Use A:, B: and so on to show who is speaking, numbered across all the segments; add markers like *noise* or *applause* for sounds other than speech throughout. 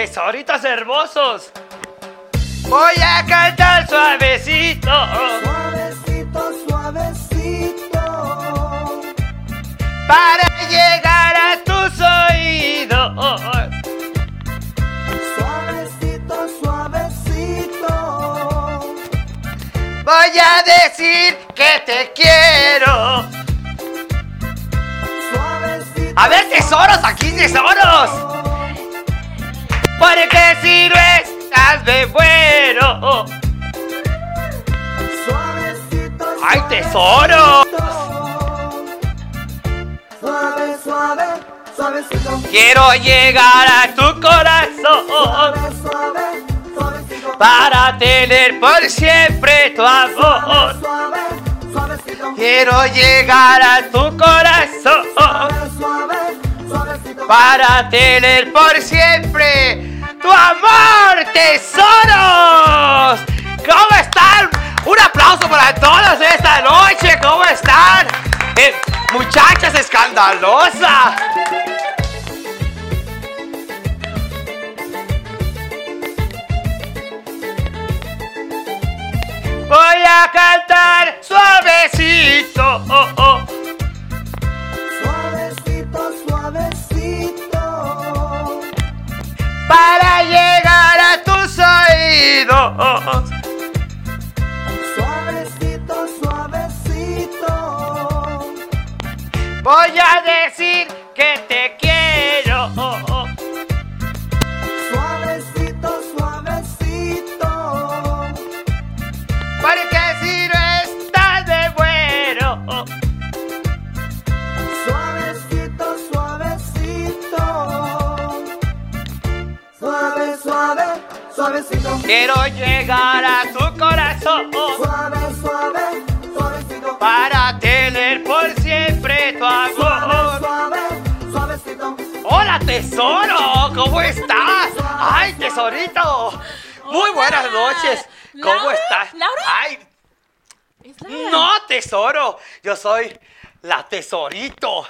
A: Tesoritos hermosos. Voy a cantar suavecito
B: Suavecito, suavecito.
A: para llegar a tus oídos.
B: Suavecito, suavecito.
A: Voy a decir que te quiero.
B: Suavecito.
A: A ver, tesoros, aquí tesoros. Porque si no estás me muero.
B: Suavecito.
A: ¡Ay, tesoros!
B: Suave, suave, suavecito.
A: Quiero llegar a tu corazón
B: Suave, suave, suavecito.
A: para tener por siempre tu
B: Suave,
A: amor.
B: suave, suavecito.
A: Quiero llegar a tu corazón
B: Suave, suave.
A: Para tener por siempre tu amor, tesoros. ¿Cómo están? Un aplauso para todos esta noche. ¿Cómo están? Eh, muchachas escandalosas. Voy a cantar suavecito. oh, oh. Para llegar a tus oídos.
B: Suavecito, suavecito.
A: Voy a decir que te quiero.
B: Suavecito.
A: Quiero llegar a tu corazón
B: Suave, suave, suavecito.
A: para tener por siempre tu
B: Suave,
A: amor.
B: suave, suavecito.
A: Hola tesoro, ¿cómo estás? Ay, tesorito. Muy buenas noches. ¿Cómo
C: ¿Laura?
A: estás?
C: ¿Laura?
A: Ay, no, tesoro. Yo soy la tesorito.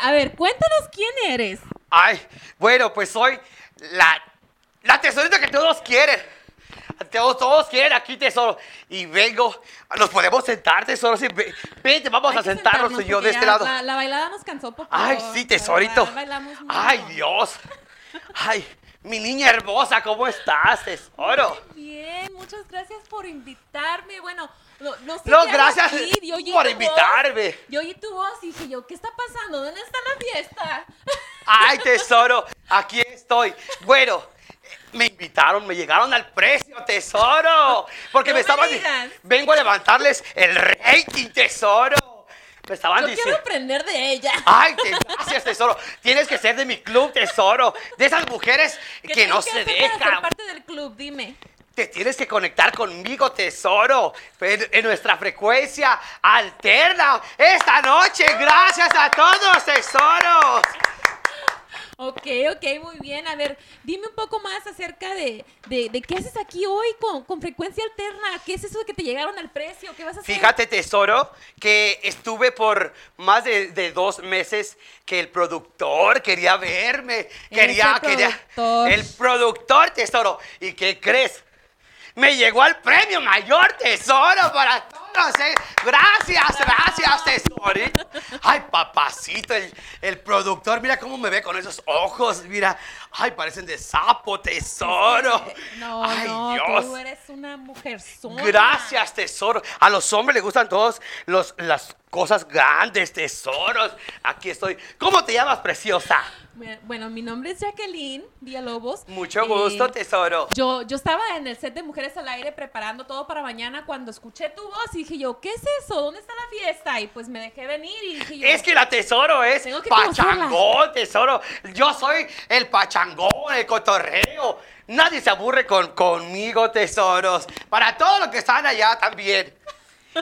C: A ver, cuéntanos quién eres.
A: Ay, bueno, pues soy la, la tesorita que todos quieren. Todos, todos quieren aquí, tesoro. Y vengo, nos podemos sentar, tesoro. Sí, ve- vente, vamos
C: Hay
A: a
C: que
A: sentarnos y yo de este
C: ya
A: lado.
C: La, la bailada nos cansó un poco.
A: Ay, sí, tesorito. Ay, Dios. Ay, mi niña hermosa, ¿cómo estás, tesoro?
C: Bien, muchas gracias por invitarme. Bueno, no, no sé
A: No,
C: qué hago
A: gracias
C: aquí. Yo oí
A: por
C: tu
A: invitarme.
C: Yo oí tu voz y dije yo, ¿qué está pasando? ¿Dónde está la fiesta?
A: Ay, tesoro, aquí estoy. Bueno, me invitaron, me llegaron al precio, tesoro. Porque
C: No
A: me
C: me
A: estaban.
C: digas.
A: Vengo a levantarles el rating, tesoro. Me estaban
C: Yo
A: diciendo.
C: quiero aprender de ella.
A: Ay, te- gracias, tesoro. Tienes que ser de mi club, tesoro. De esas mujeres
C: ¿Qué
A: que no
C: que
A: se
C: para ser
A: dejan.
C: parte del club? Dime.
A: Te tienes que conectar conmigo, tesoro. En, en nuestra frecuencia alterna esta noche. Gracias a todos, tesoros.
C: Ok, ok, muy bien. A ver, dime un poco más acerca de, de, de qué haces aquí hoy con, con frecuencia alterna. ¿Qué es eso de que te llegaron al precio? ¿Qué vas a hacer?
A: Fíjate, tesoro, que estuve por más de, de dos meses que el productor quería verme. Quería, quería. El productor, tesoro. ¿Y qué crees? Me llegó el premio mayor, tesoro, para ¿eh? Gracias, gracias, tesorito. Ay, papacito, el, el productor, mira cómo me ve con esos ojos. Mira, ay, parecen de sapo, tesoro.
C: No,
A: ay,
C: no,
A: Dios.
C: tú eres una mujer sola.
A: Gracias, tesoro. A los hombres les gustan todos los, las cosas grandes, tesoros. Aquí estoy. ¿Cómo te llamas, preciosa?
C: Bueno, mi nombre es Jacqueline Villalobos.
A: Mucho
C: Eh,
A: gusto, tesoro.
C: Yo, yo estaba en el set de Mujeres al Aire preparando todo para mañana cuando escuché tu voz y dije yo, ¿qué es eso? ¿Dónde está la fiesta? Y pues me dejé venir y dije yo...
A: Es que la tesoro es
C: Tengo que
A: pachangón, tesoro. Yo soy el pachangón, el cotorreo. Nadie se aburre con, conmigo, tesoros. Para todos los que están allá también.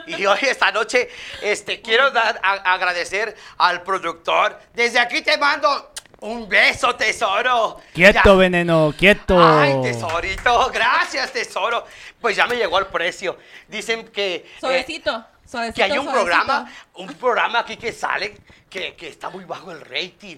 A: Y hoy, esta noche, este, quiero dar, a- agradecer al productor. Desde aquí te mando un beso, tesoro.
D: Quieto,
A: Ya-
D: veneno, quieto.
A: Ay, tesorito, gracias, tesoro. Pues ya me llegó el precio. Dicen que... eh,
C: Suavecito, suavecito,
A: que hay un
C: suavecito.
A: programa, un programa aquí que sale que, que está muy bajo el rating.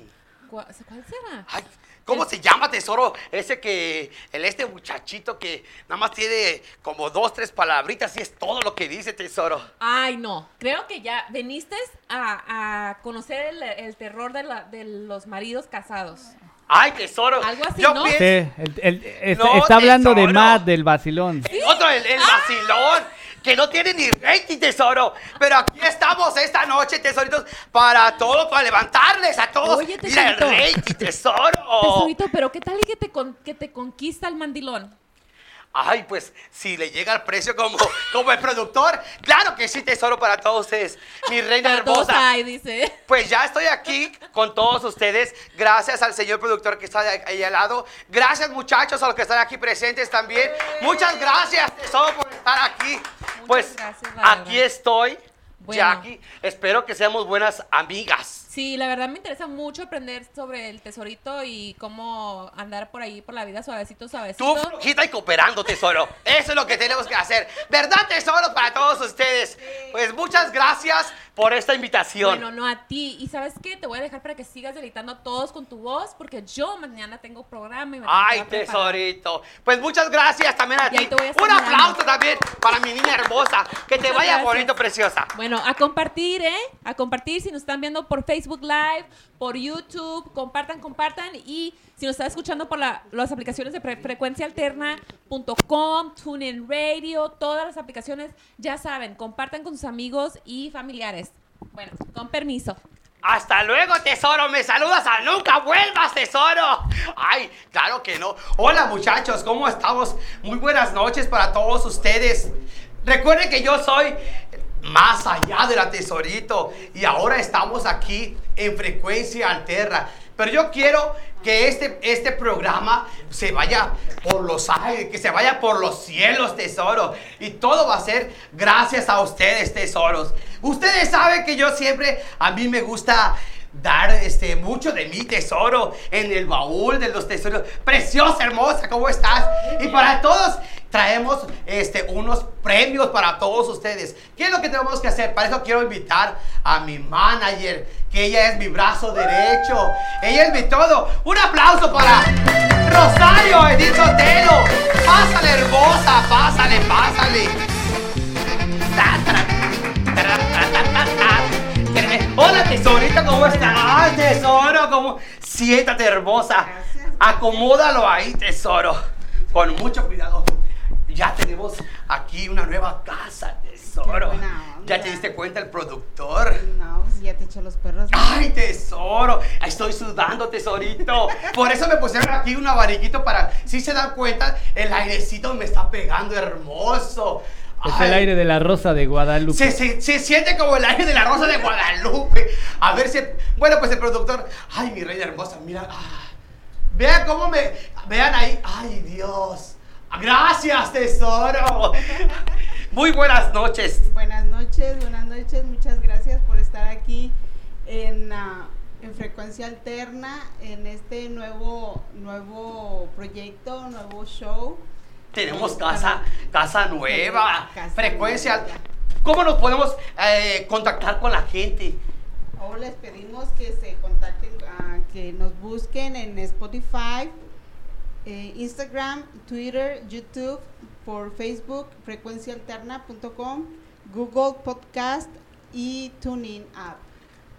C: ¿Cuál, cuál será?
A: Ay, ¿Cómo se llama, tesoro? Ese que, el este muchachito que nada más tiene como dos, tres palabritas y es todo lo que dice, tesoro.
C: Ay, no. Creo que ya veniste a, a conocer el, el terror de, la- de los maridos casados.
A: Ay, tesoro.
C: Algo así,
A: Yo
C: ¿no?
A: pienso-
D: Sí, el- el- es-
A: No,
D: está hablando de
A: tesoro.
D: Matt, del vacilón.
A: El otro, el, el vacilón, que no tiene ni rating, tesoro. Pero aquí estamos esta noche, tesoritos, para todo, para levantarles a todos.
C: Oye,
A: Mira el
C: tesorito.
A: rating, tesoro.
C: Tesorito, pero ¿qué tal y que te, con- que te conquista el mandilón?
A: Ay, pues si le llega el precio como, como el productor, claro que sí, tesoro para todos ustedes. Mi reina hermosa.
C: dice.
A: Pues ya estoy aquí con todos ustedes. Gracias al señor productor que está ahí al lado. Gracias, muchachos, a los que están aquí presentes también. Muchas gracias, tesoro, por estar aquí. pues
C: gracias,
A: aquí estoy,
C: Bueno.
A: Jackie. Espero que seamos buenas amigas.
C: Sí, la verdad me interesa mucho aprender sobre el tesorito y cómo andar por ahí por la vida suavecito,
A: Tú
C: suavecito.
A: flojita y cooperando, tesoro. Eso es lo que tenemos que hacer. ¿Verdad, tesoro, para todos ustedes? Pues muchas gracias por esta invitación.
C: Bueno, no a ti. Y sabes qué, te voy a dejar para que sigas deleitando a todos con tu voz, porque yo mañana tengo programa y me
A: Ay, tesorito. Pues muchas gracias también a
C: Y
A: ti. Un aplauso también para mi niña hermosa. Que te
C: Muchas
A: vaya
C: gracias.
A: bonito, preciosa.
C: Bueno, a compartir, ¿eh? A compartir si nos están viendo por Facebook Live, por YouTube, compartan, compartan. Y si nos están escuchando por la- las aplicaciones de frecuenciaalterna.com, TuneIn Radio, todas las aplicaciones, ya saben, compartan con sus amigos y familiares. Bueno, con permiso.
A: Hasta luego, tesoro. Me saludas a nunca vuelvas, tesoro. Ay, claro que no. Hola, muchachos. ¿Cómo estamos? Muy buenas noches para todos ustedes. Recuerden que yo soy más allá de la tesorito. Y ahora estamos aquí en frecuencia alterna. Pero yo quiero que este, este programa se vaya por los que se vaya por los cielos, tesoro. Y todo va a ser gracias a ustedes, tesoros. Ustedes saben que yo siempre, a mí me gusta dar este, mucho de mi tesoro en el baúl de los tesoros. Preciosa, hermosa, ¿cómo estás? Y para todos traemos este, unos premios para todos ustedes. ¿Qué es lo que tenemos que hacer? Para eso quiero invitar a mi manager, que ella es mi brazo derecho. Ella es mi todo. Un aplauso para Rosario Edith Sotelo. Pásale, hermosa, pásale, pásale. Hola tesorita, ¿cómo estás? Tesoro, ¿cómo? Siéntate hermosa. Acomódalo ahí, tesoro. Con mucho cuidado. Ya tenemos aquí una nueva casa, tesoro. ¿Ya te diste cuenta el productor?
E: No, pues ya te echó los perros. ¿no?
A: ¡Ay, tesoro! Estoy sudando, tesorito. Por eso me pusieron aquí un abaniquito para, si se dan cuenta, el airecito me está pegando hermoso.
D: Es
A: Ay.
D: el aire de la rosa de Guadalupe.
A: Se, se- se siente como el aire de la rosa de Guadalupe. A ver si. Bueno, pues el productor. Ay, mi reina hermosa, mira. ah. Vean cómo me. Vean ahí. Ay, Dios. Gracias, tesoro. *laughs* Muy buenas noches.
E: Buenas noches, buenas noches. Muchas gracias por estar aquí en, ah, en Frecuencia Alterna, en este nuevo, nuevo proyecto, nuevo show.
A: Tenemos casa, casa nueva. Frecuencia. ¿Cómo nos podemos eh, contactar con la gente?
E: Ahora les pedimos que se contacten, ah, que nos busquen en Spotify, eh, Instagram, Twitter, YouTube, por Facebook, frecuenciaalterna.com, Google Podcast y TuneIn App.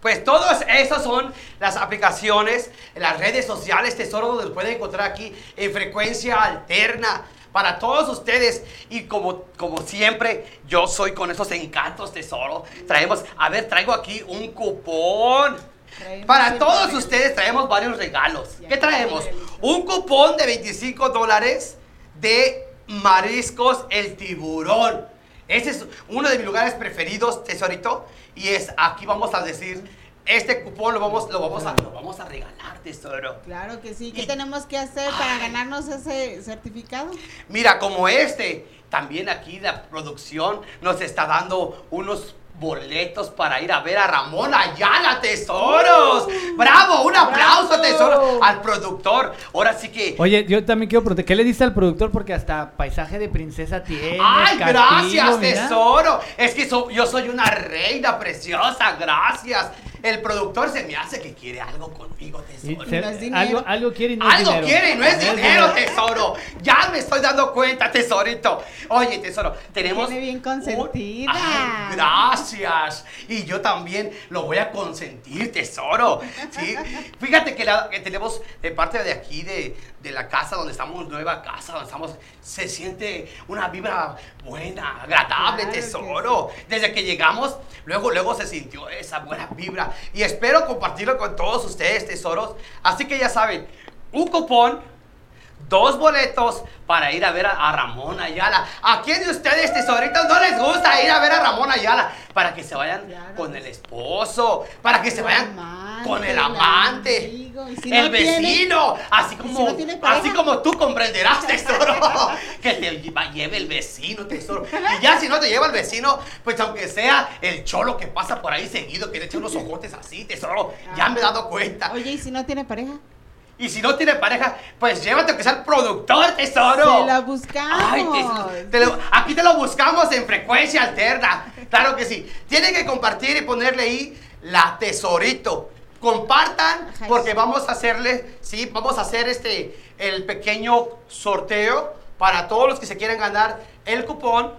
A: Pues todas esas son las aplicaciones, las redes sociales, tesoro, donde los pueden encontrar aquí en frecuencia alterna. Para todos ustedes, y como, como siempre, yo soy con esos encantos, tesoro. Traemos, a ver, traigo aquí un cupón.
E: Traemos
A: Para todos ustedes traemos varios regalos. ¿Qué traemos? Un cupón de 25 dólares de mariscos el tiburón. Ese es uno de mis lugares preferidos, tesorito. Y es aquí vamos a decir, este cupón lo vamos, lo vamos, a, lo vamos a regalar, tesoro.
E: Claro que sí. ¿Qué
A: Y-
E: tenemos que hacer para
A: Ay.
E: ganarnos ese certificado?
A: Mira, como este, también aquí la producción nos está dando unos boletos para ir a ver a Ramón Ayala, tesoros. ¡Bravo! Un aplauso,
E: ¡Bravo!
A: tesoro, al productor. Ahora sí que...
D: Oye, yo también quiero preguntar, ¿qué le diste al productor? Porque hasta paisaje de princesa tiene.
A: ¡Ay,
D: castillo,
A: gracias,
D: mira.
A: tesoro! Es que so- yo soy una reina preciosa, gracias. El productor se me hace que quiere algo conmigo, tesoro.
D: se-
E: no es dinero.
D: algo, algo quiere y no es
A: Algo
D: dinero.
A: quiere y no es
D: No es
A: dinero, tesoro. Ya me estoy dando cuenta, tesorito. Oye, tesoro, tenemos.
E: Tiene bien
A: un-
E: consentida.
A: Ay, gracias. Y yo también lo voy a consentir, tesoro. ¿sí? Fíjate que, la- que tenemos de parte de aquí, de, de la casa donde estamos, nueva casa, donde estamos, se siente una vibra buena, agradable,
E: Claro que
A: tesoro. Desde que llegamos, luego, luego se sintió esa buena vibra. Y espero compartirlo con todos ustedes, tesoros. Así que ya saben, un cupón, dos boletos para ir a ver a, a Ramón Ayala. ¿A quién de ustedes, tesoritos, no les gusta ir a ver a Ramón Ayala? Para que se vayan
E: Claro
A: con el
E: sí.
A: esposo, para que se
E: amante,
A: con el
E: el
A: amante,
E: amigo, y si
A: el
E: no tiene-
A: vecino, así como,
E: si no tiene pareja.
A: así como tú comprenderás, tesoro, *laughs* que te lle- lleve el vecino, tesoro. Y ya si no te lleva el vecino, pues aunque sea el cholo que pasa por ahí seguido, que le echa unos ojotes así, tesoro, ya me he dado cuenta.
E: Oye, ¿y si no tiene pareja?
A: Y si no tiene pareja, pues llévate que sea el productor, tesoro.
E: Se la buscamos.
A: Ay, te- te lo- aquí te lo buscamos en frecuencia alterna. Claro que sí. Tienen que compartir y ponerle ahí la tesorito. Compartan porque vamos a hacerle, sí, vamos a hacer este, el pequeño sorteo para todos los que se quieren ganar el cupón,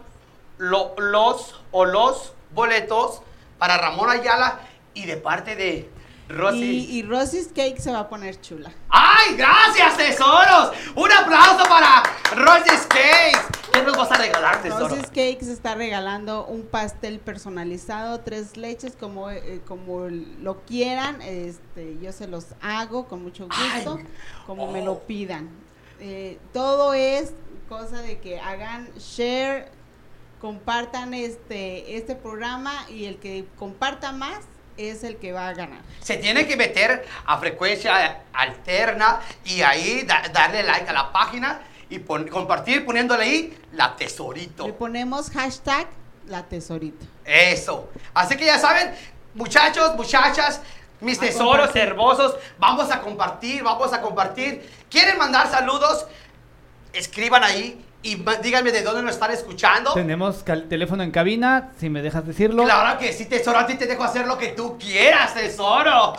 A: lo- los o los boletos para Ramón Ayala y de parte de Rosy.
E: Y, y Rosy's Cake se va a poner chula.
A: ¡Ay, gracias, tesoros! ¡Un aplauso para Rosy's Cakes! ¿Qué nos vas a regalar, tesoro?
E: Rosy's Cake se está regalando un pastel personalizado, tres leches, como, eh, como lo quieran. Este, yo se los hago con mucho gusto,
A: Ay.
E: como me
A: Oh.
E: lo pidan. Eh, todo es cosa de que hagan share, compartan este, este programa y el que comparta más es el que va a ganar.
A: Se tiene que meter a frecuencia alterna y ahí da- darle like a la página y pon- compartir poniéndole ahí la tesorito.
E: Le ponemos hashtag la tesorita.
A: Eso. Así que ya saben, muchachos, muchachas, mis tesoros hermosos, vamos a compartir, vamos a compartir. ¿Quieren mandar saludos? Escriban ahí y díganme de dónde nos están escuchando.
D: Tenemos teléfono en cabina, si me dejas decirlo.
A: Claro que sí, tesoro, a ti te dejo hacer lo que tú quieras, tesoro.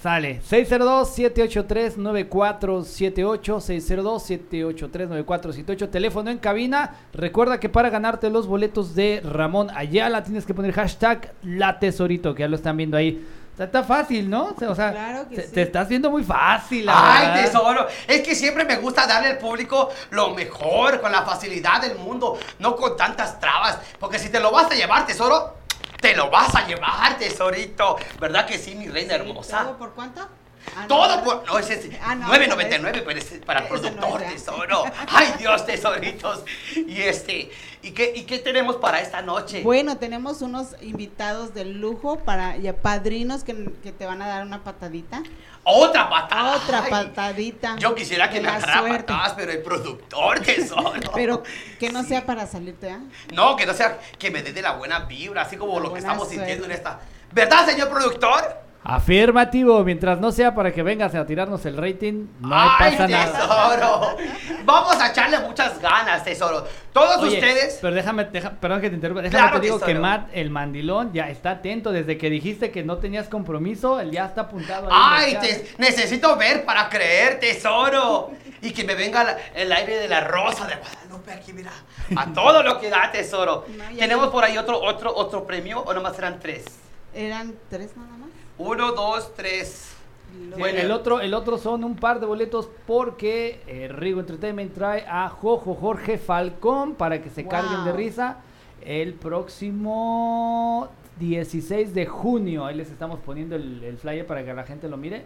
D: Sale 602-783-9478, 602-783-9478, teléfono en cabina. Recuerda que para ganarte los boletos de Ramón Ayala tienes que poner hashtag la tesorito, que ya lo están viendo ahí. Está, está fácil, ¿no? O sea,
E: Claro que
D: te,
E: sí.
D: te está haciendo muy fácil. la
A: Ay,
D: verdad.
A: tesoro, es que siempre me gusta darle al público lo mejor, con la facilidad del mundo, no con tantas trabas, porque si te lo vas a llevar, tesoro, te lo vas a llevar, tesorito. ¿Verdad que sí, mi reina hermosa?
E: ¿Todo por cuánto? Ah, no,
A: Todo
E: ¿verdad?
A: por. No, ese es
E: Ah, no,
A: 9.99, pero es para el
E: Ese no
A: productor,
E: ya.
A: tesoro. Ay, Dios, tesoritos. Y este. ¿Y qué, ¿Y qué tenemos para esta noche?
E: Bueno, tenemos unos invitados de lujo para ya padrinos que, que te van a dar una patadita.
A: Otra patada.
E: Otra
A: Ay,
E: patadita.
A: Yo quisiera que me agarrara patadas, pero el productor, *laughs* tesoro.
E: Pero que no sea para salirte, ¿ah?
A: No, que no sea que me dé de la buena vibra, así como
E: La
A: lo que estamos
E: suerte.
A: sintiendo en esta. ¿Verdad, señor productor?
D: Afirmativo, mientras no sea para que vengas a tirarnos el rating, no
A: ¡Ay,
D: pasa nada.
A: tesoro! Vamos a echarle muchas ganas, tesoro. Todos
D: Oye,
A: ustedes.
D: Pero déjame, deja- perdón que te interrumpa, déjame
A: Claro,
D: te digo que. Matt, el mandilón, ya está atento. Desde que dijiste que no tenías compromiso, él ya está apuntado ahí. en
A: ¡Ay!
D: el chat.
A: te- necesito ver para creer, tesoro. Y que me venga la- el aire de la rosa de Guadalupe aquí, mira. A todo lo que da, tesoro.
E: No, ya
A: ¿Tenemos por ahí otro, otro, otro premio o nomás eran tres?
E: Eran tres nada más.
A: Uno, dos, tres.
D: Sí,
A: Bueno.
D: el otro, el otro son un par de boletos porque eh, Rigo Entertainment trae a Jojo Jorge Falcón para que se
E: Wow.
D: carguen de risa el próximo 16 de junio. Ahí les estamos poniendo el, el flyer para que la gente lo mire.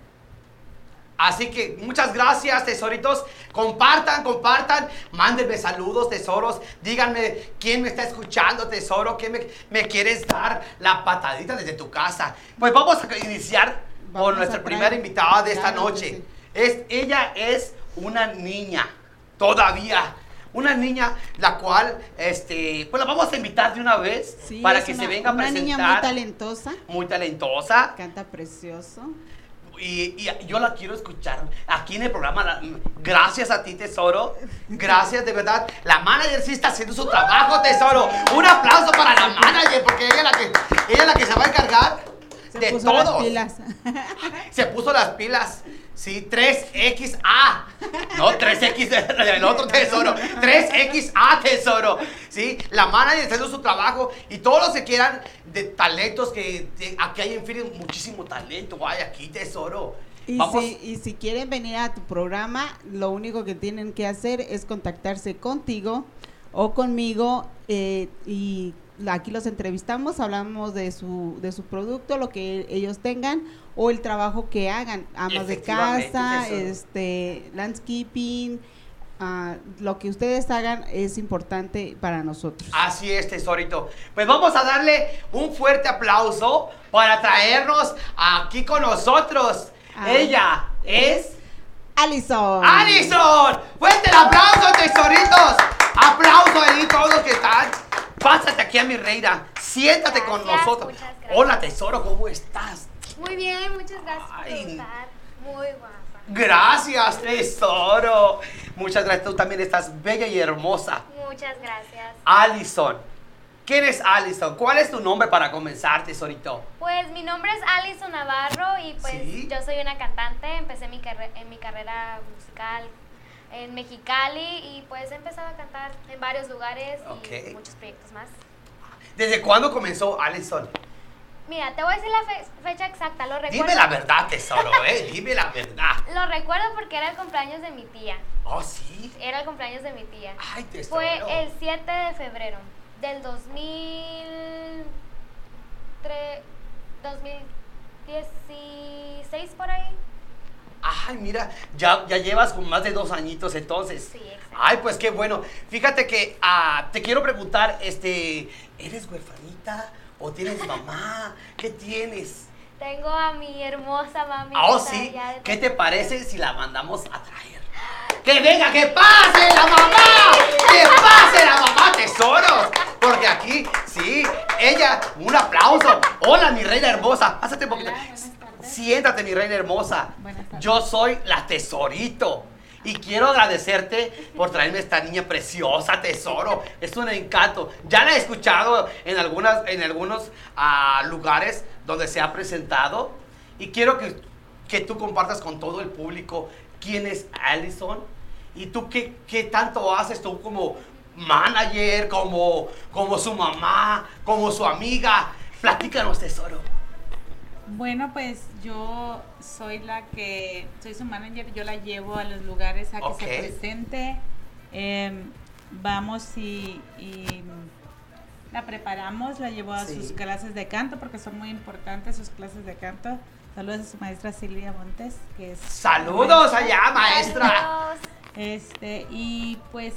A: Así que muchas gracias, tesoritos. Compartan, compartan. Mándenme saludos, tesoros. Díganme quién me está escuchando, tesoro. ¿Quién me, me quieres dar la patadita desde tu casa? Pues vamos a iniciar
E: Vamos
A: con nuestra primera invitada de esta noche. Es, ella es una niña, todavía. Una niña la cual, este, pues la vamos a invitar de una vez
E: Sí,
A: para
E: es
A: que
E: una,
A: se venga a
E: una
A: presentar.
E: niña muy talentosa,
A: muy talentosa.
E: canta precioso.
A: Y, y yo la quiero escuchar aquí en el programa. la- gracias a ti, Tesoro. Gracias, de verdad. La manager sí está haciendo su trabajo, Tesoro. Un aplauso para la manager, porque ella es la que, ella es la que se va a encargar
E: Se
A: de
E: puso las
A: todo.
E: pilas.
A: Se puso las pilas. Sí, 3XA. No, 3X *laughs* el otro tesoro. 3XA tesoro. Sí, la manager está haciendo su trabajo y todos los que quieran de talentos que de- aquí hay en Phoenix muchísimo talento. Hay aquí tesoro.
E: Y si, y si quieren venir a tu programa, lo único que tienen que hacer es contactarse contigo o conmigo eh, y aquí los entrevistamos, hablamos de su, de su producto, lo que ellos tengan o el trabajo que hagan, amas de casa, este, landscaping, ah, lo que ustedes hagan es importante para nosotros.
A: Así es, tesorito. Pues vamos a darle un fuerte aplauso para traernos aquí con nosotros.
E: Ah.
A: Ella es
E: Alison.
A: ¡Alison! ¡Fuerte el aplauso, tesoritos! ¡Aplauso ahí todos los que están! Pásate aquí a mi reina. Siéntate con nosotros. Hola, tesoro, ¿cómo estás?
F: Muy bien, muchas gracias por
A: Ay.
F: preguntar. Muy guapa.
A: Gracias, tesoro. Muchas gracias. Tú también estás bella y hermosa.
F: Muchas gracias.
A: Alison. ¿Quién es Alison? ¿Cuál es tu nombre para comenzar, tesorito?
F: Pues mi nombre es Alison Navarro y pues
A: Sí.
F: yo soy una cantante. Empecé mi carre- en mi carrera musical en Mexicali y pues he empezado a cantar en varios lugares
A: Ok.
F: y muchos proyectos más.
A: ¿Desde cuándo comenzó Alison?
F: Mira, te voy a decir la fe- fecha exacta. Lo recuerdo.
A: Dime la verdad, tesoro, ¿eh? *laughs* Dime la verdad.
F: Lo recuerdo porque era el cumpleaños de mi tía.
A: Oh, sí.
F: Era el cumpleaños de mi tía.
A: Ay, tesoro.
F: Fue el 7 de febrero del 2003, 2016 por ahí.
A: Ay, mira, ya, ya llevas con más de dos añitos entonces.
F: Sí, exacto.
A: Ay, pues qué bueno. Fíjate que ah, te quiero preguntar, este, ¿eres huerfanita o tienes mamá? *laughs* ¿Qué tienes?
F: Tengo a mi hermosa mami.
A: Ah, oh, sí.
F: de
A: ¿Qué te parece si la mandamos a traer? ¡Que venga, que pase la mamá! ¡Que pase la mamá, tesoros! Porque aquí, sí, ella, un aplauso. Hola, mi reina hermosa. Pásate un poquito.
E: Hola.
A: Siéntate, mi reina hermosa. Yo soy la tesorito. Y quiero agradecerte por traerme esta niña preciosa, tesoro. Es un encanto. Ya la he escuchado en, algunas, en algunos ah, lugares donde se ha presentado. Y quiero que, que tú compartas con todo el público quién es Allison. Y tú qué, qué tanto haces tú como manager, como, como su mamá, como su amiga. Platícanos, tesoro.
G: Bueno, pues yo soy la que, soy su manager, yo la llevo a los lugares a que se presente. Em, vamos y, y la preparamos, la llevo a
A: Sí.
G: sus clases de canto porque son muy importantes sus clases de canto. Saludos a su maestra Silvia Montes, que es...
A: Saludos allá, maestra.
G: Este, y pues,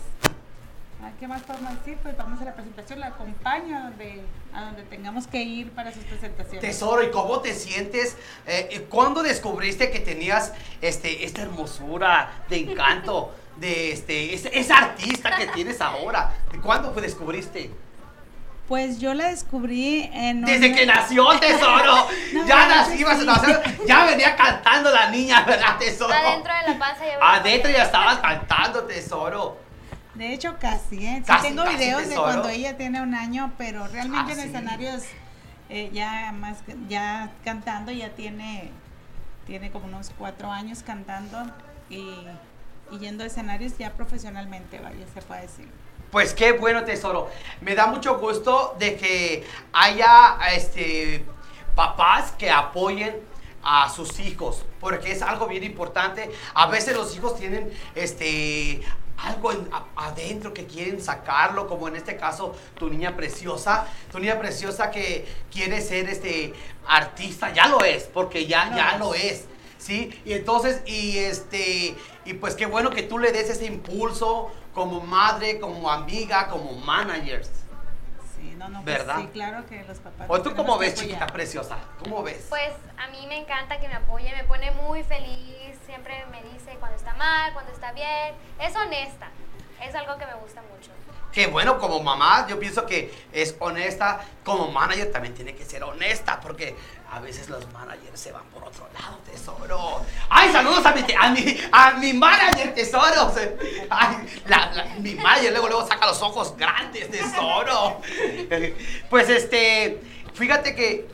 G: ¿a ¿qué más podemos decir? Pues vamos a la presentación, la acompaño donde, a donde tengamos que ir para sus presentaciones.
A: Tesoro, ¿y cómo te sientes? Eh, ¿Cuándo descubriste que tenías este, esta hermosura de encanto, de este, ese- esa artista que tienes ahora? ¿Cuándo fue descubriste?
G: Pues yo la descubrí en...
A: Desde
G: un-
A: que nació, *laughs* tesoro.
G: No,
A: ya nací,
G: sí.
A: ibas a nacer, ya venía cantando la niña, ¿verdad, tesoro?
F: Adentro de la panza ya
A: Adentro ya estabas cantando, tesoro.
G: De hecho, casi, ¿eh? Sí
A: Casi,
G: tengo
A: casi,
G: videos de cuando ella tiene un año, pero realmente
A: Ah,
G: en
A: sí.
G: escenarios eh, ya más, ya cantando, ya tiene, tiene como unos cuatro años cantando y, y yendo a escenarios ya profesionalmente, vaya, se puede decir.
A: Pues qué bueno, tesoro. Me da mucho gusto de que haya este, papás que apoyen a sus hijos, porque es algo bien importante. A veces los hijos tienen este algo en- a- adentro que quieren sacarlo, como en este caso tu niña preciosa, tu niña preciosa que quiere ser este artista, ya lo es, porque ya,
G: Lo
A: ya
G: es.
A: lo es. ¿sí? Y entonces, y este, y pues qué bueno que tú le des ese impulso como madre, como amiga, como managers.
G: Sí, no, no, pues
A: ¿Verdad?
G: sí, claro que los papás.
A: ¿O tú cómo ves, chiquita preciosa? ¿Cómo ves?
F: Pues a mí me encanta que me apoye, me pone muy feliz, siempre me dice cuando está mal, cuando está bien, es honesta, es algo que me gusta mucho.
A: Que bueno, como mamá, yo pienso que es honesta. Como manager también tiene que ser honesta, porque a veces los managers se van por otro lado, tesoro. ¡Ay, saludos a mi, a mi, a mi manager, tesoro! *laughs* Ay, mi manager luego, luego saca los ojos grandes, tesoro. *laughs* Pues este, fíjate que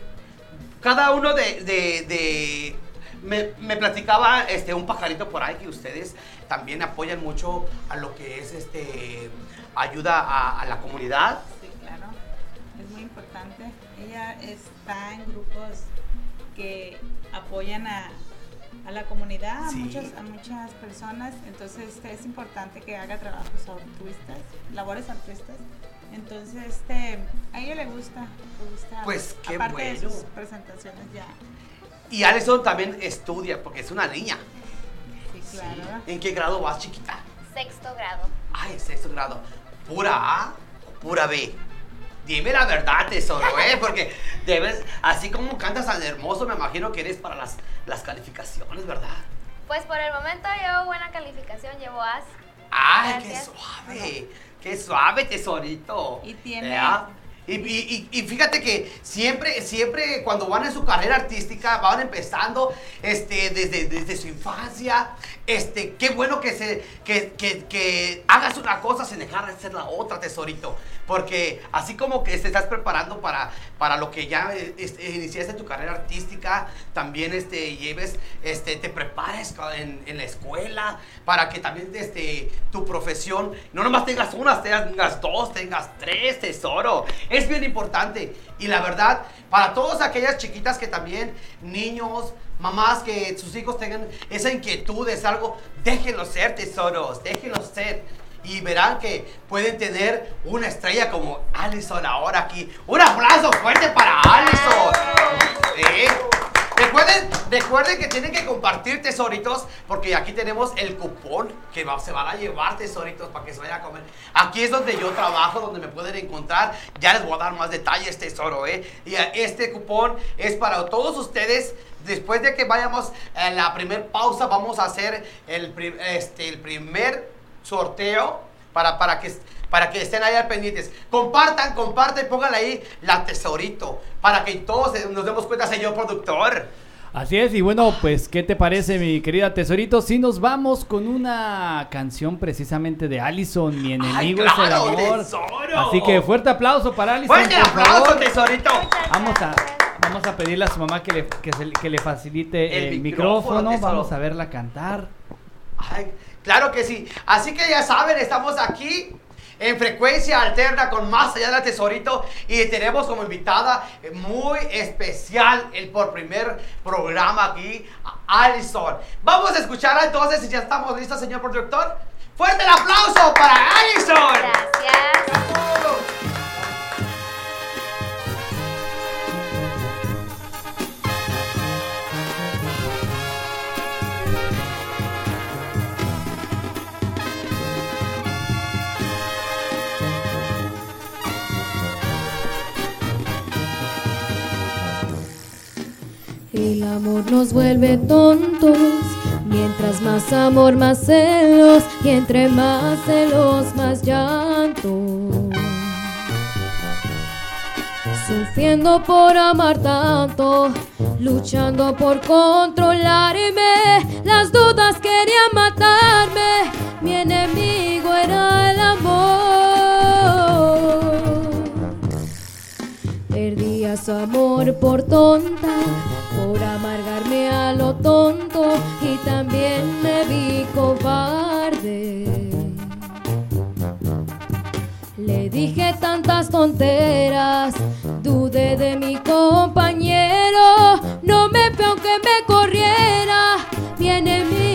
A: cada uno de, de- de- me, me platicaba este un pajarito por ahí que ustedes también apoyan mucho a lo que es este ayuda a, a la comunidad.
G: Sí, claro. Es muy importante. Ella está en grupos que apoyan a, a la comunidad, a,
A: Sí.
G: muchos, a muchas personas. Entonces este, es importante que haga trabajos altruistas, labores altruistas. Entonces este, a ella le gusta, le gusta.
A: Pues, qué
G: aparte de sus presentaciones ya.
A: Y Alison también estudia porque es una niña.
G: Sí, claro.
A: ¿En qué grado vas, chiquita?
F: Sexto grado.
A: Ay, sexto grado. ¿Pura A o pura B? Dime la verdad, tesoro, ¿eh? Porque debes, así como cantas tan hermoso, me imagino que eres para las, las calificaciones, ¿verdad?
F: Pues por el momento llevo buena calificación, llevo As.
A: ¡Ay, qué suave! ¡Qué suave, tesorito!
G: Y tiene-
A: ¿Verdad? Y, y- y- fíjate que siempre, siempre cuando van en su carrera artística, van empezando este, desde, desde su infancia. Este, qué bueno que, se, que, que- que hagas una cosa sin dejar de hacer la otra, tesorito. Porque así como que te estás preparando para, para lo que ya este, iniciaste tu carrera artística, también este, lleves, este, te prepares en, en la escuela para que también este, tu profesión no nomás tengas una, tengas dos, tengas tres, tesoro. Es bien importante. Y la verdad, para todas aquellas chiquitas que también, niños, mamás, que sus hijos tengan esa inquietud, es algo, déjenlos ser, tesoros, déjenlos ser. Y verán que pueden tener una estrella como Allison ahora aquí. Un aplauso fuerte para Allison. Recuerden, recuerden que tienen que compartir tesoritos porque aquí tenemos el cupón que se van a llevar tesoritos para que se vayan a comer. Aquí es donde yo trabajo, donde me pueden encontrar. Ya les voy a dar más detalles, tesoro, ¿eh? Y este cupón es para todos ustedes. Después de que vayamos a la primer pausa, vamos a hacer el, este, el primer sorteo para, para, que, para que estén ahí al pendientes. Compartan, compartan, pónganle ahí la tesorito para que todos nos demos cuenta, señor productor.
D: Así es, y bueno, pues, ¿qué te parece, mi querida Tesorito? Si nos vamos con una canción precisamente de Allison, Mi enemigo es el amor.
A: tesoro!
D: Así que fuerte aplauso para Allison.
A: Fuerte
D: por
A: aplauso,
D: favor.
A: tesorito.
D: Vamos a, vamos a pedirle a su mamá que le, que se- que le facilite
A: El
D: el,
A: micrófono,
D: micrófono. Vamos a verla cantar.
A: Ay, claro que sí. Así que ya saben, estamos aquí en frecuencia alterna con más allá del tesorito y tenemos como invitada muy especial el por primer programa aquí Alison. Vamos a escuchar entonces si ya estamos listos, señor productor. Fuerte el aplauso para Alison.
F: Gracias.
H: El amor nos vuelve tontos. Mientras más amor, más celos. Y entre más celos, más llanto. Sufriendo por amar tanto, luchando por controlarme. Las dudas querían matarme, mi enemigo era el amor. Perdía su amor por tonta, por amargarme a lo tonto y también me vi cobarde. Le dije tantas tonteras, dudé de mi compañero, no me fue aunque me corriera, mi enemigo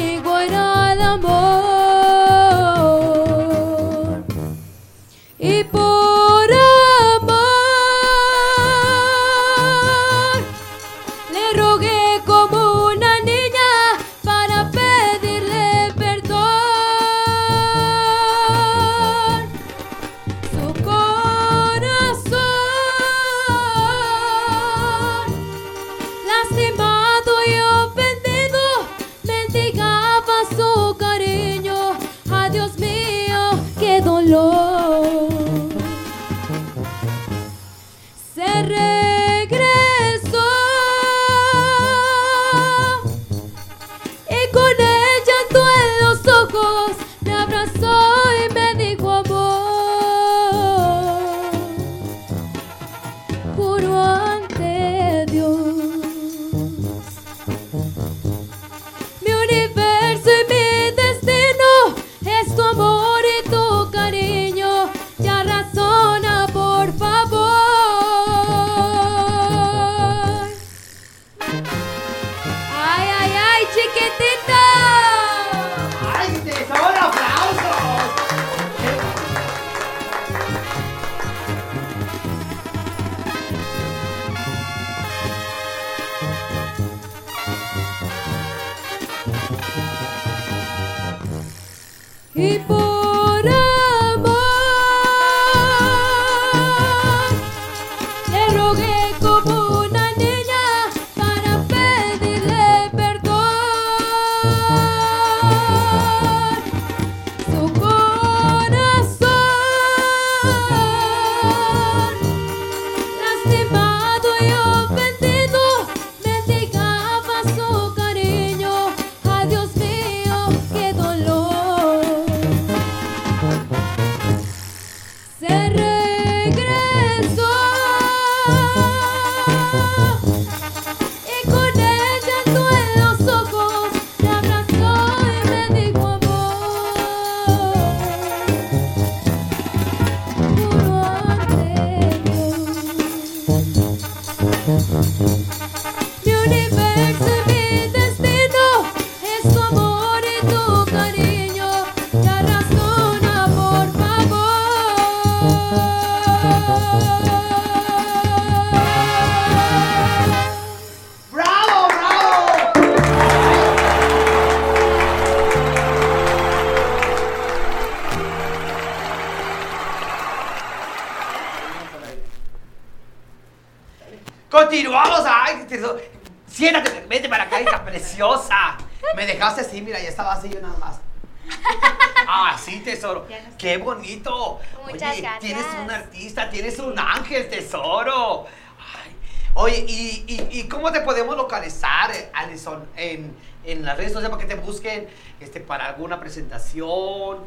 A: así, mira, ya estaba así yo nada más. *laughs* Ah, sí, tesoro. Qué bonito.
F: Muchas
A: Oye,
F: gracias.
A: tienes un artista, tienes un ángel, tesoro. Ay, Oye, ¿y, y, y cómo te podemos localizar, Alison, en, en las redes sociales para que te busquen este, para alguna presentación?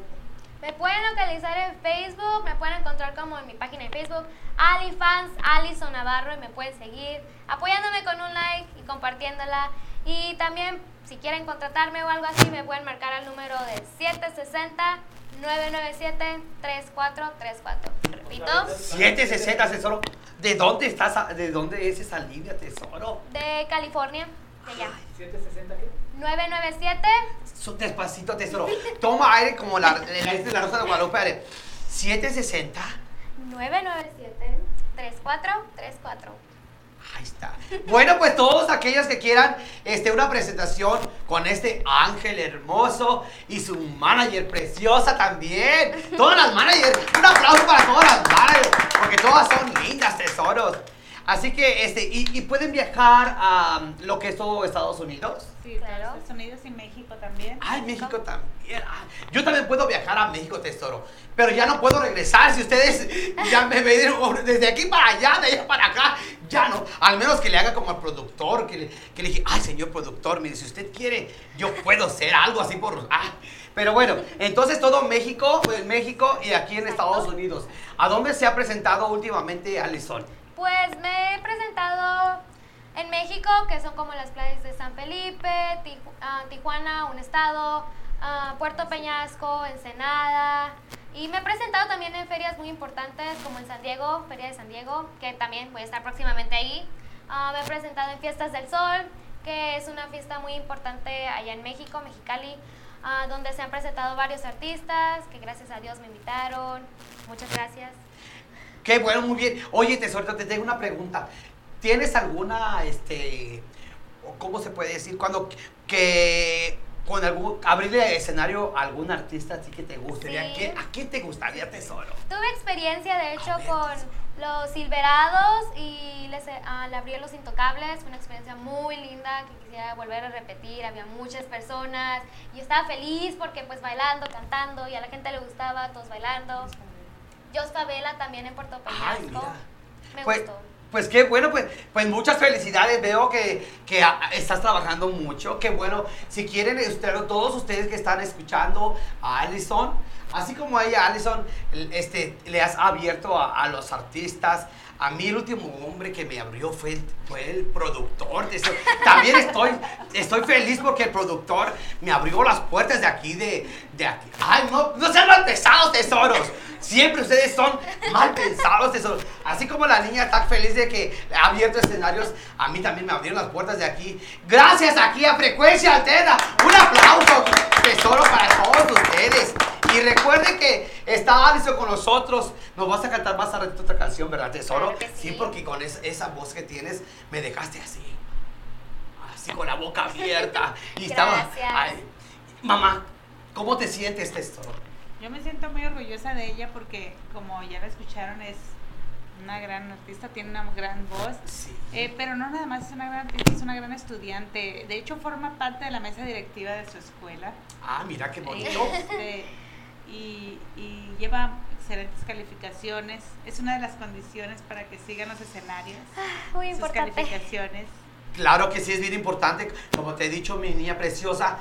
F: Me pueden localizar en Facebook, me pueden encontrar como en mi página de Facebook, AliFans, Alison Navarro, y me pueden seguir apoyándome con un like y compartiéndola. Y también, si quieren contratarme o algo así, me pueden marcar al número de 760-997-3434. Repito,
A: 760, tesoro. ¿De dónde estás? a- ¿De dónde es esa línea, tesoro?
F: de California, de allá.
D: ¿760 qué?
F: 997
A: Su- Despacito, tesoro. Toma aire como la, la, la, la rosa de Guadalupe. Ale. 760.
F: 997 3434.
A: Ahí está. Bueno, pues todos aquellos que quieran este, una presentación con este ángel hermoso y su manager preciosa también. Todas las managers. Un aplauso para todas las managers. Porque todas son lindas, tesoros. Así que, este, y, y pueden viajar a um, lo que es todo Estados Unidos.
G: Sí,
F: Claro.
G: Estados Unidos y México también.
A: Ay, México también. Ah, Yo también puedo viajar a México, tesoro. Pero ya no puedo regresar. Si ustedes ya me ven desde aquí para allá, de allá para acá, ya no. Al menos que le haga como al productor, que le, que le dije, ay, señor productor, mire, si usted quiere, yo puedo hacer algo así por. ah". Pero bueno, entonces todo México, pues México y aquí en Estados Unidos. ¿A dónde se ha presentado últimamente Alison?
F: Pues me he presentado en México, que son como las playas de San Felipe, Tiju- ah, Tijuana, un estado, ah, Puerto Peñasco, Ensenada. Y me he presentado también en ferias muy importantes, como en San Diego, Feria de San Diego, que también voy a estar próximamente ahí. Ah, me he presentado en Fiestas del Sol, que es una fiesta muy importante allá en México, Mexicali, ah, donde se han presentado varios artistas, que gracias a Dios me invitaron. Muchas gracias.
A: Qué bueno, muy bien. Oye, tesorito, te tengo una pregunta. ¿Tienes alguna, este, cómo se puede decir, cuando que con algún, abrirle escenario a algún artista así que te gustaría?
F: Sí.
A: ¿Qué- ¿A quién te gustaría, tesoro?
F: Tuve experiencia, de hecho,
A: A ver,
F: con
A: tesoro.
F: los Silverados y les, ah, le abrí a Los Intocables. Fue una experiencia muy linda que quisiera volver a repetir. Había muchas personas y estaba feliz porque pues bailando, cantando y a la gente le gustaba, todos bailando. Jos Favela también en Puerto Peñasco. Me
A: Pues,
F: gustó.
A: pues qué bueno, pues, pues muchas felicidades. Veo que, que estás trabajando mucho. Qué bueno. Si quieren, usted- todos ustedes que están escuchando a Allison, así como ella, Allison, este, le has abierto a, a los artistas. A mí el último hombre que me abrió fue el, fue el productor. También estoy, estoy feliz porque el productor me abrió las puertas de aquí, de, de aquí. Ay, no, no sean mal pesados, tesoros. Siempre ustedes son mal pensados, tesoros. Así como la niña está feliz de que ha abierto escenarios, a mí también me abrieron las puertas de aquí. Gracias aquí a Frecuencia Alterna. Un aplauso, tesoro, para todos ustedes. Y recuerden que está Alison con nosotros. Nos vas a cantar más a ratito otra canción, ¿verdad, tesoro?
F: Claro que sí.
A: porque con es- esa voz que tienes me dejaste así. Así con la boca abierta. *laughs* Y estaba. Ay, mamá, ¿cómo te sientes, tesoro?
G: Yo me siento muy orgullosa de ella porque, como ya la escucharon, es una gran artista, tiene una gran voz.
A: Sí.
G: Eh, pero no nada más es una gran artista, es una gran estudiante. De hecho, forma parte de la mesa directiva de su escuela.
A: Ah, mira qué bonito.
G: Este, y, y lleva excelentes calificaciones. Es una de las condiciones para que sigan los escenarios.
F: Muy
G: sus
F: importante.
G: calificaciones.
A: Claro que sí es bien importante, como te he dicho, mi niña preciosa,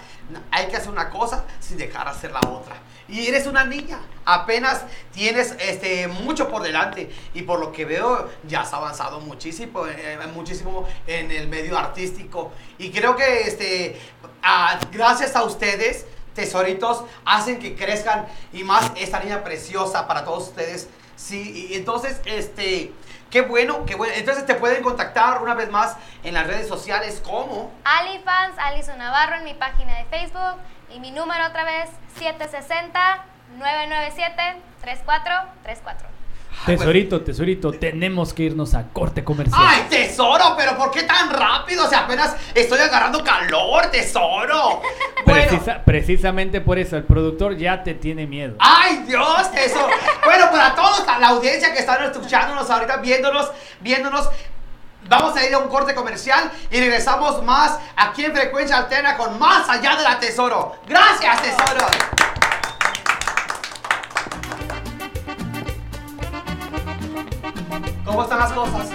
A: hay que hacer una cosa sin dejar hacer la otra. Y eres una niña, apenas tienes este mucho por delante y por lo que veo ya has avanzado muchísimo, eh, muchísimo en el medio artístico y creo que este ah, gracias a ustedes tesoritos hacen que crezcan y más esta niña preciosa para todos ustedes. Sí, y entonces este Qué bueno, qué bueno. Entonces te pueden contactar una vez más en las redes sociales como
F: AliFans, Alison Navarro en mi página de Facebook y mi número otra vez 760-997-3434.
D: Tesorito, tesorito, tenemos que irnos a corte comercial.
A: ¡Ay, tesoro! ¿Pero por qué tan rápido? O sea, apenas estoy agarrando calor, tesoro. *laughs* Bueno.
D: Precisa- precisamente por eso, el productor ya te tiene miedo.
A: ¡Ay, Dios, tesoro! Bueno, para todos, a la audiencia que están escuchándonos ahorita, viéndonos, viéndonos, vamos a ir a un corte comercial y regresamos más aquí en Frecuencia Alterna con Más Allá de la Tesoro. ¡Gracias, tesoro! ¿Cómo están las cosas?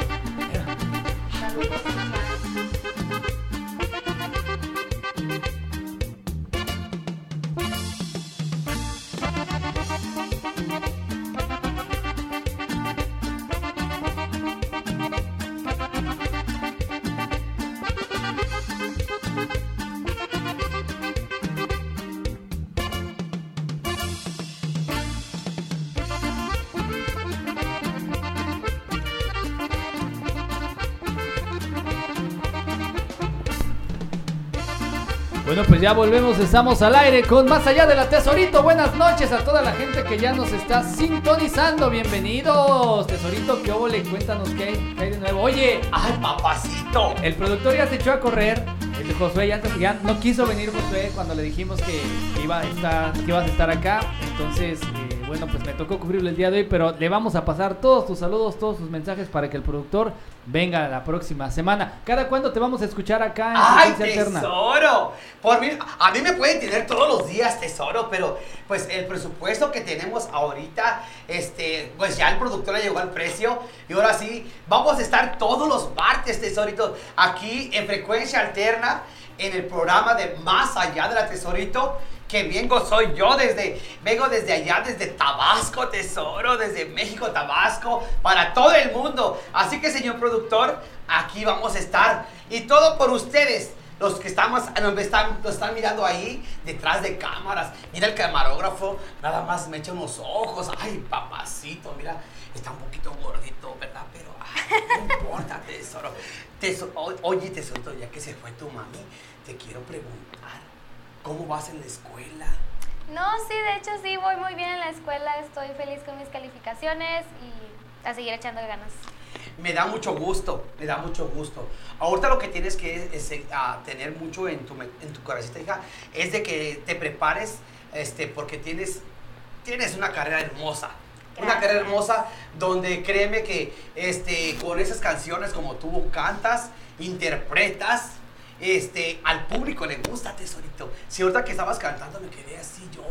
D: Bueno, pues ya volvemos, estamos al aire con Más Allá de la Tesorito. Buenas noches a toda la gente que ya nos está sintonizando. Bienvenidos, Tesorito, ¿qué óvole? Cuéntanos qué hay, de nuevo. Oye,
A: ¡Ay, papacito!
D: el productor ya se echó a correr. El de Josué ya, ya no quiso venir Josué cuando le dijimos que, iba a estar, que ibas a estar acá. Entonces, bueno, pues me tocó cubrirlo el día de hoy, pero le vamos a pasar todos tus saludos, todos tus mensajes para que el productor venga la próxima semana. ¿Cada cuándo te vamos a escuchar acá en
A: ¡Ay, tesoro! Por mí, a mí me pueden tener todos los días, tesoro, pero pues el presupuesto que tenemos ahorita, este, pues ya el productor le llegó al precio y ahora sí, vamos a estar todos los martes, tesorito, aquí en Frecuencia Alterna, en el programa de Más Allá de la Tesorito, que vengo soy yo desde, vengo desde allá, desde Tabasco, tesoro, desde México, Tabasco, para todo el mundo. Así que, señor productor, aquí vamos a estar. Y todo por ustedes. Los que estamos, nos están, están mirando ahí, detrás de cámaras. Mira el camarógrafo, nada más me echa unos ojos. Ay, papacito, mira, está un poquito gordito, ¿verdad? Pero ay, no *laughs* importa, tesoro. Teso- o- oye, tesoro, ya que se fue tu mami, te quiero preguntar, ¿cómo vas en la escuela?
F: No, sí, de hecho sí, voy muy bien en la escuela, estoy feliz con mis calificaciones y a seguir echando ganas.
A: Me da mucho gusto, me da mucho gusto. Ahorita lo que tienes que es, es, tener mucho en tu, en tu cabecita, hija, es de que te prepares, este, porque tienes, tienes una carrera hermosa. Una carrera hermosa donde créeme que este, con esas canciones como tú cantas, interpretas, este, al público le gusta, tesorito. Si ahorita que estabas cantando me quedé así, yo,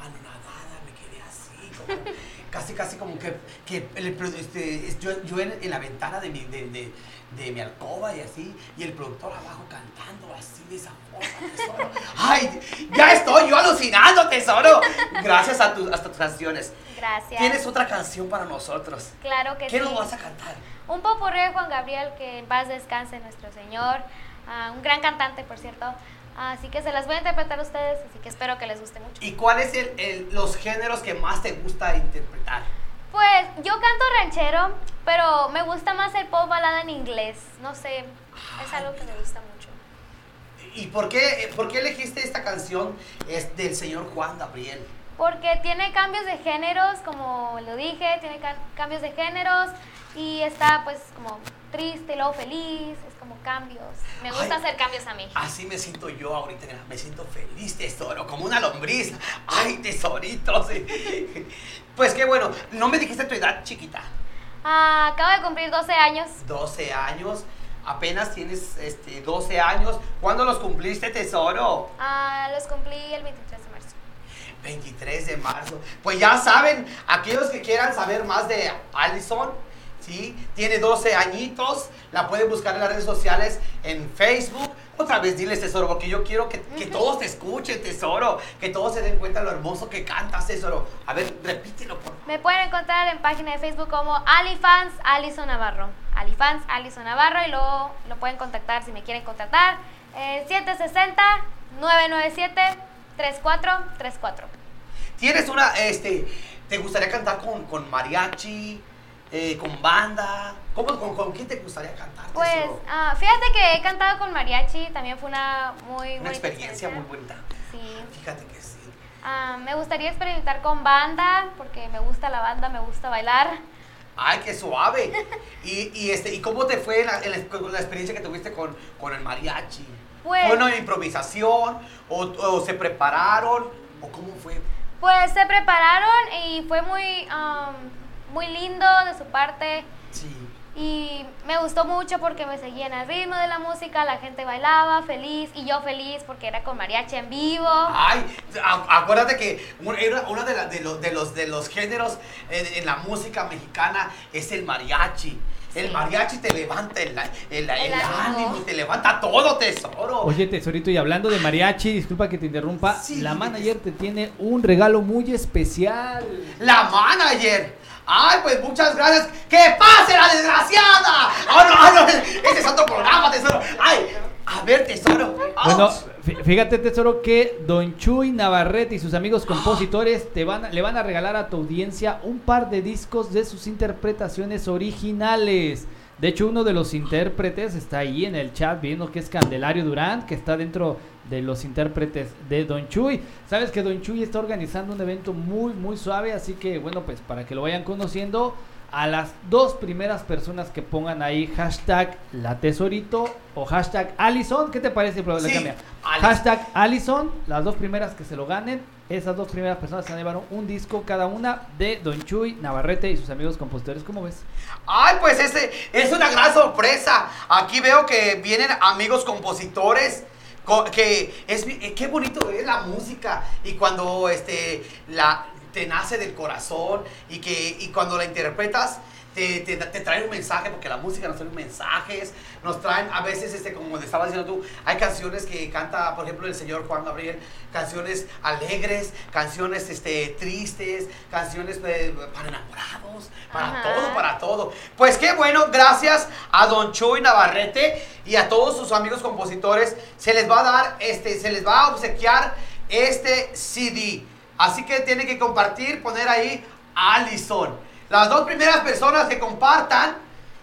A: anonadada, me quedé así, como, *laughs* casi, casi como que, que el este, es- yo, yo en, en la ventana de mi, de, de- de mi alcoba y así, y el productor abajo cantando así de esa forma, tesoro. *laughs* ¡Ay! Ya estoy yo alucinando, tesoro. Gracias a, tus a tus canciones.
F: Gracias.
A: Tienes otra canción para nosotros.
F: Claro que
A: ¿Qué
F: sí.
A: nos vas a cantar?
F: Un popurrí de Juan Gabriel, que en paz descanse nuestro Señor. Un gran cantante, por cierto. Así que se las voy a interpretar a ustedes, así que espero que les guste mucho.
A: ¿Y cuáles el- los géneros que más te gusta interpretar?
F: Pues yo canto ranchero, pero me gusta más el pop balada en inglés. No sé, es algo que me gusta mucho.
A: ¿Y por qué, por qué elegiste esta canción es del señor Juan Gabriel?
F: Porque tiene cambios de géneros, como lo dije, tiene ca- cambios de géneros y está pues como triste, luego feliz, es como cambios. Me gusta
A: Ay.
F: hacer cambios a mí.
A: Así me siento yo ahorita, me siento feliz, tesoro, como una lombriz. Ay, tesorito, sí. *laughs* Pues qué bueno, no me dijiste tu edad chiquita.
F: Ah, acabo de cumplir 12 años.
A: 12 años, apenas tienes este, 12 años. ¿Cuándo los cumpliste, tesoro?
F: Ah, los cumplí el 23 de marzo.
A: 23 de marzo. Pues ya saben, aquellos que quieran saber más de Allison, ¿sí? Tiene 12 añitos, la pueden buscar en las redes sociales, en Facebook. Otra vez diles, tesoro, porque yo quiero que, que todos te escuchen, tesoro, que todos se den cuenta de lo hermoso que cantas, tesoro. A ver, repítelo, por favor.
F: Me pueden encontrar en página de Facebook como Alifans Alison Navarro. Alifans Alison Navarro y luego lo pueden contactar si me quieren contactar. Eh, 760-997-3434.
A: Tienes una, este, ¿te gustaría cantar con, con mariachi, eh, con banda? ¿Cómo, con, con quién te gustaría cantar,
F: Pues ah, fíjate que he cantado con mariachi, también fue una muy
A: Una experiencia muy bonita.
F: Sí.
A: Fíjate que sí.
F: Ah, me gustaría experimentar con banda, porque me gusta la banda, me gusta bailar.
A: Ay, qué suave. *laughs* Y, y, este, ¿y cómo te fue la, la- la experiencia que tuviste con, con el mariachi?
F: Pues-
A: ¿Fue una improvisación? O, o se prepararon? ¿O cómo fue?
F: Pues se prepararon y fue muy, am, muy lindo de su parte.
A: Sí.
F: Y me gustó mucho porque me seguían al ritmo de la música, la gente bailaba feliz y yo feliz porque era con mariachi en vivo.
A: Ay, acuérdate que era uno de, la- de los, de, los, de los géneros en, en la música mexicana es el mariachi. El mariachi te levanta el, el, el
F: El ánimo.
A: te levanta todo, tesoro.
D: Oye, tesorito, y hablando de mariachi, disculpa que te interrumpa,
A: Sí,
D: la manager te tiene un regalo muy especial.
A: La manager. Ay, pues muchas gracias. ¡Que pase la desgraciada! ¡Ah, no, ah, no! Ese es otro programa, tesoro. ¡Ay! A ver, tesoro.
D: Bueno, fíjate, tesoro, que Don Chuy Navarrete y sus amigos compositores te van le van a regalar a tu audiencia un par de discos de sus interpretaciones originales. De hecho, uno de los intérpretes está ahí en el chat viendo que es Candelario Durán, que está dentro de los intérpretes de Don Chuy. Sabes que Don Chuy está organizando un evento muy, muy suave, así que bueno, pues para que lo vayan conociendo, a las dos primeras personas que pongan ahí hashtag la tesorito o hashtag Allison, ¿qué te parece? Le
A: Sí,
D: cambia. Hashtag Allison, las dos primeras que se lo ganen, Esas dos primeras personas se llevaron un disco cada una de Don Chuy, Navarrete y sus amigos compositores. ¿Cómo ves?
A: Ay, pues este es una gran sorpresa. Aquí veo que vienen amigos compositores. co- Que es eh, qué bonito es la música y cuando este la te nace del corazón y que y cuando la interpretas te, te, te trae un mensaje porque la música nos trae mensajes nos traen a veces este como le estabas diciendo tú hay canciones que canta por ejemplo el señor Juan Gabriel canciones alegres canciones este tristes canciones eh, para enamorados para
F: Ajá.
A: todo para todo. Pues qué bueno, gracias a Don Chuy Navarrete y a todos sus amigos compositores. Se les va a dar, este, se les va a obsequiar este CD. Así que tienen que compartir, poner ahí Allison. Las dos primeras personas que compartan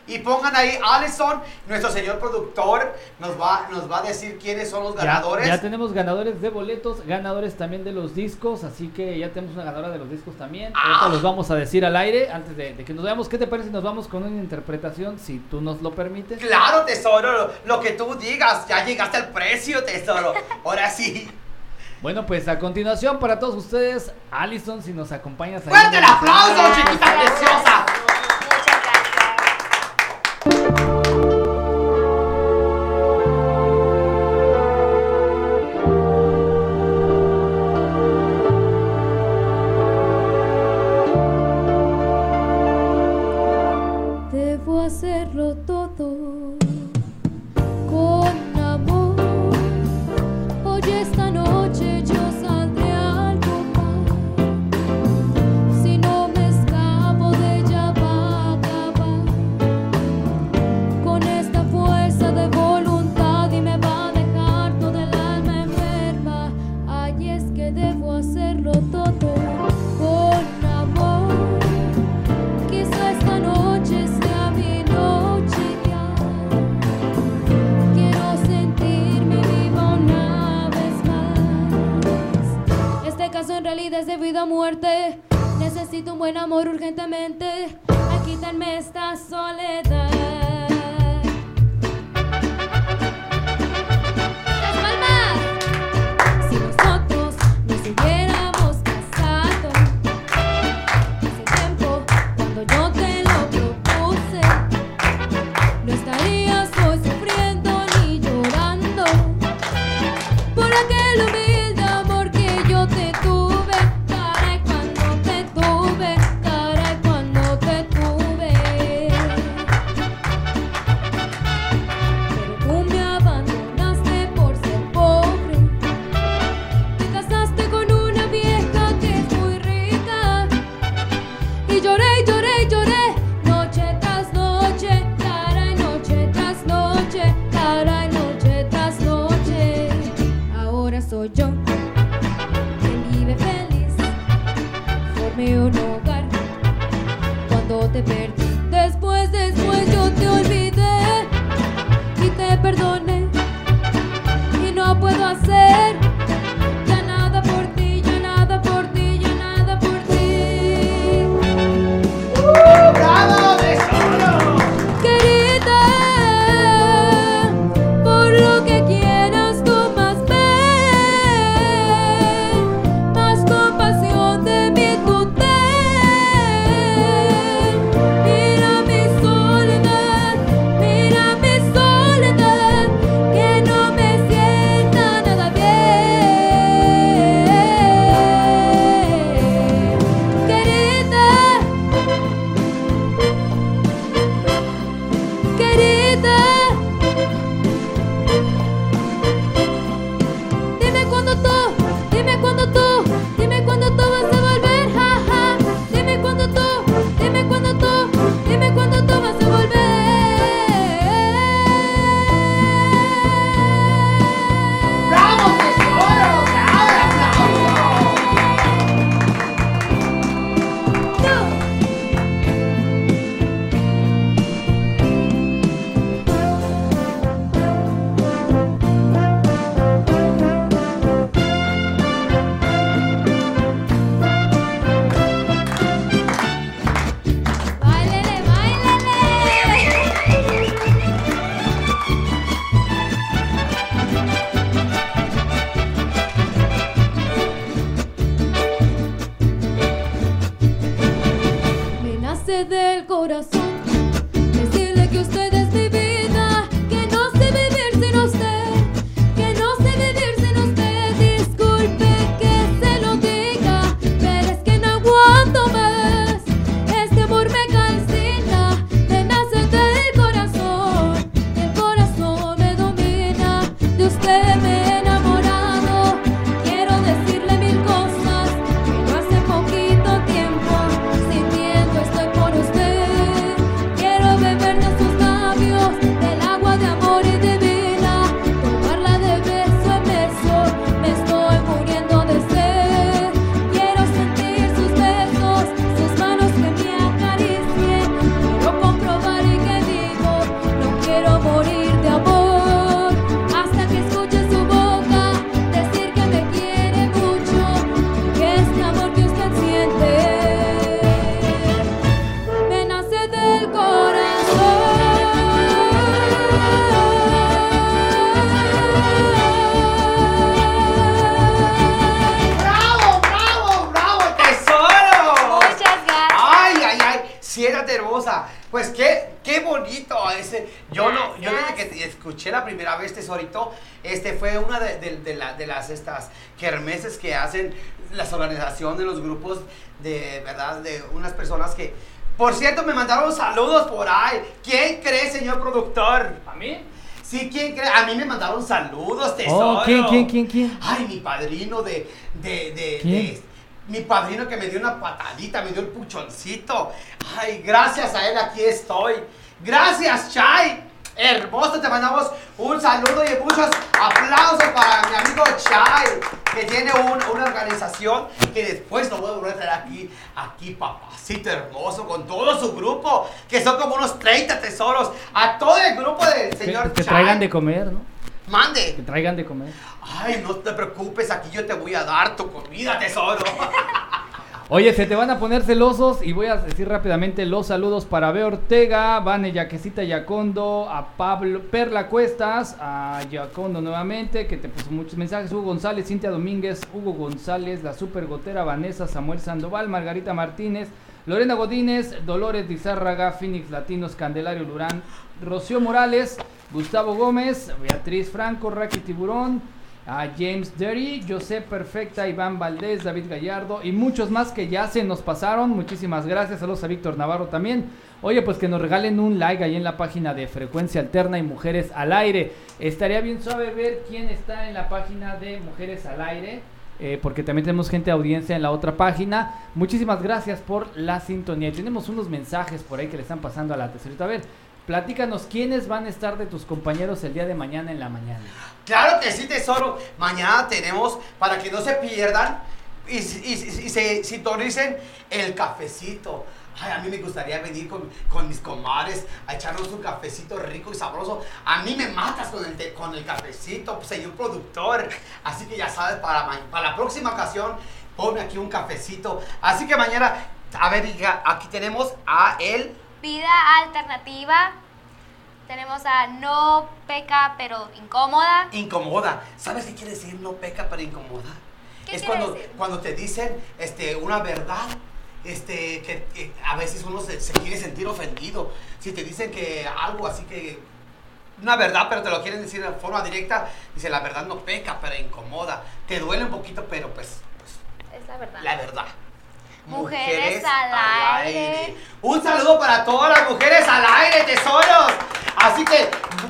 A: y pongan ahí Allison, nuestro señor productor nos va, nos va a decir quiénes son los
D: Ya-
A: ganadores.
D: Ya, tenemos ganadores de boletos, ganadores también de los discos, así que ya tenemos una ganadora de los discos también.
A: Ah.
D: Ahorita los vamos a decir al aire antes de, de que nos veamos. ¿Qué te parece si nos vamos con una interpretación, si tú nos lo permites?
A: Claro, tesoro, lo, lo que tú digas, ya llegaste al precio, tesoro. Ahora sí.
D: Bueno, pues a continuación para todos ustedes, Allison, si nos acompañas
A: ¡Fuerte el aplauso, chiquita preciosa! corazón. Organizaciones, los grupos de verdad, de unas personas que, por cierto, me mandaron saludos por ahí. ¿Quién cree, señor productor?
D: ¿A mí?
A: Sí, ¿quién cree? A mí me mandaron saludos, tesoro.
D: Oh, ¿quién, quién, quién, quién?
A: Ay, mi padrino de, de, de,
D: ¿Quién?
A: de- mi padrino que me dio una patadita, me dio el puchoncito. Ay, gracias a él aquí estoy. Gracias, Chay. Hermoso, te mandamos un saludo y muchos aplausos para mi amigo Chay, que tiene un- una organización que después lo voy a volver a traer aquí, aquí, papacito hermoso, con todo su grupo, que son como unos 30 tesoros, a todo el grupo del
D: Que,
A: señor
D: que
A: Chay.
D: traigan de comer, ¿no?
A: Mande.
D: Que traigan de comer.
A: Ay, no te preocupes, aquí yo te voy a dar tu comida, tesoro. *laughs*
D: Oye, se te van a poner celosos y voy a decir rápidamente los saludos para B. Ortega, Vane Yaquecita Yacondo, a Pablo Perla Cuestas, a Yacondo nuevamente, que te puso muchos mensajes, Hugo González, Cintia Domínguez, Hugo González, la Super Gotera, Vanessa, Samuel Sandoval, Margarita Martínez, Lorena Godínez, Dolores Dizárraga, Phoenix Latinos, Candelario Lurán, Rocío Morales, Gustavo Gómez, Beatriz Franco, Raki Tiburón, a James Derry, José Perfecta, Iván Valdés, David Gallardo y muchos más que ya se nos pasaron. Muchísimas gracias. Saludos a Víctor Navarro también. Oye, pues que nos regalen un like ahí en la página de Frecuencia Alterna y Mujeres al Aire. Estaría bien suave ver quién está en la página de Mujeres al Aire. eh, porque también tenemos gente de audiencia en la otra página. Muchísimas gracias por la sintonía. Tenemos unos mensajes por ahí que le están pasando a la tesorita. A ver, platícanos quiénes van a estar de tus compañeros el día de mañana en la mañana.
A: Claro que sí, tesoro. Mañana tenemos, para que no se pierdan y, se sintonicen, el cafecito. Ay, a mí me gustaría venir con, con mis comadres a echarnos un cafecito rico y sabroso. A mí me matas con el, te- con el cafecito, señor productor. Así que ya sabes, para, para la próxima ocasión, ponme aquí un cafecito. Así que mañana, a ver, aquí tenemos a él.
F: Vida alternativa. Tenemos a no peca pero incómoda.
A: Incomoda. ¿Sabes qué quiere decir no peca pero incomoda?
F: ¿Qué
A: es cuando,
F: decir?
A: cuando te dicen este, una verdad, este, que, que a veces uno se, se quiere sentir ofendido. Si te dicen que algo así que una verdad, pero te lo quieren decir de forma directa, dice la verdad no peca, pero incomoda. Te duele un poquito, pero pues, pues,
F: Es la verdad.
A: la verdad.
F: Mujeres al aire.
A: Un saludo para todas las mujeres al aire, tesoros. Así que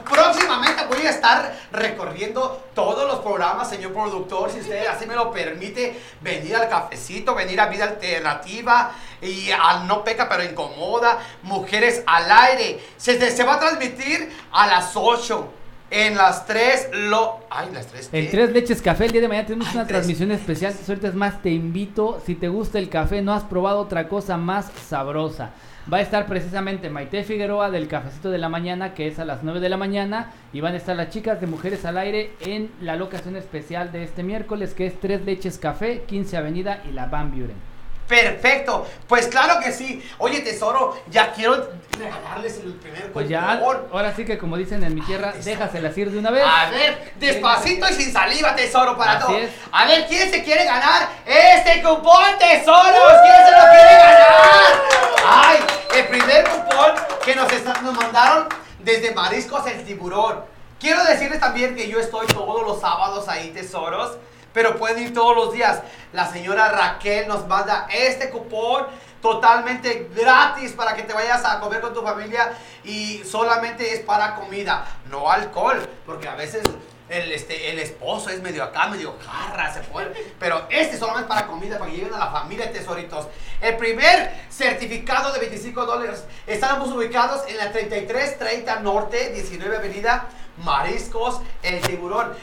A: próximamente voy a estar recorriendo todos los programas, señor productor, si usted así me lo permite, venir al cafecito, venir a vida alternativa y al no peca pero incomoda, mujeres al aire. Se, se va a transmitir a las 8. En las 3, lo... Ay, las 3.
D: En Tres Leches Café el día de mañana tenemos
A: Ay,
D: una
A: tres.
D: transmisión especial. Ahorita es más, te invito. Si te gusta el café, no has probado otra cosa más sabrosa. Va a estar precisamente Maite Figueroa del Cafecito de la Mañana, que es a las 9 de la mañana. Y van a estar las chicas de Mujeres al Aire en la locación especial de este miércoles, que es Tres Leches Café, 15 Avenida y la Van Buren.
A: Perfecto, pues claro que sí. Oye, tesoro, ya quiero regalarles el primer
D: Pues ya, ahora sí que como dicen en mi tierra,
A: tesoro.
D: déjaselas ir de una vez.
A: A ver, despacito y sin saliva, tesoro, para
D: Así
A: todo.
D: es.
A: A ver, ¿quién se quiere ganar este cupón, tesoros? ¿Quién se lo quiere ganar? Ay, el primer cupón que nos, está- nos mandaron desde Mariscos el Tiburón. Quiero decirles también que yo estoy todos los sábados ahí, tesoros. Pero pueden ir todos los días. La señora Raquel nos manda este cupón totalmente gratis para que te vayas a comer con tu familia y solamente es para comida, no alcohol, porque a veces el, este, el esposo es medio acá, medio jarra, se pone, pero este solamente es para comida, para que a la familia tesoritos. El primer certificado de 25 dólares, estamos ubicados en la 3330 Norte, 19 Avenida, Mariscos, El Tiburón.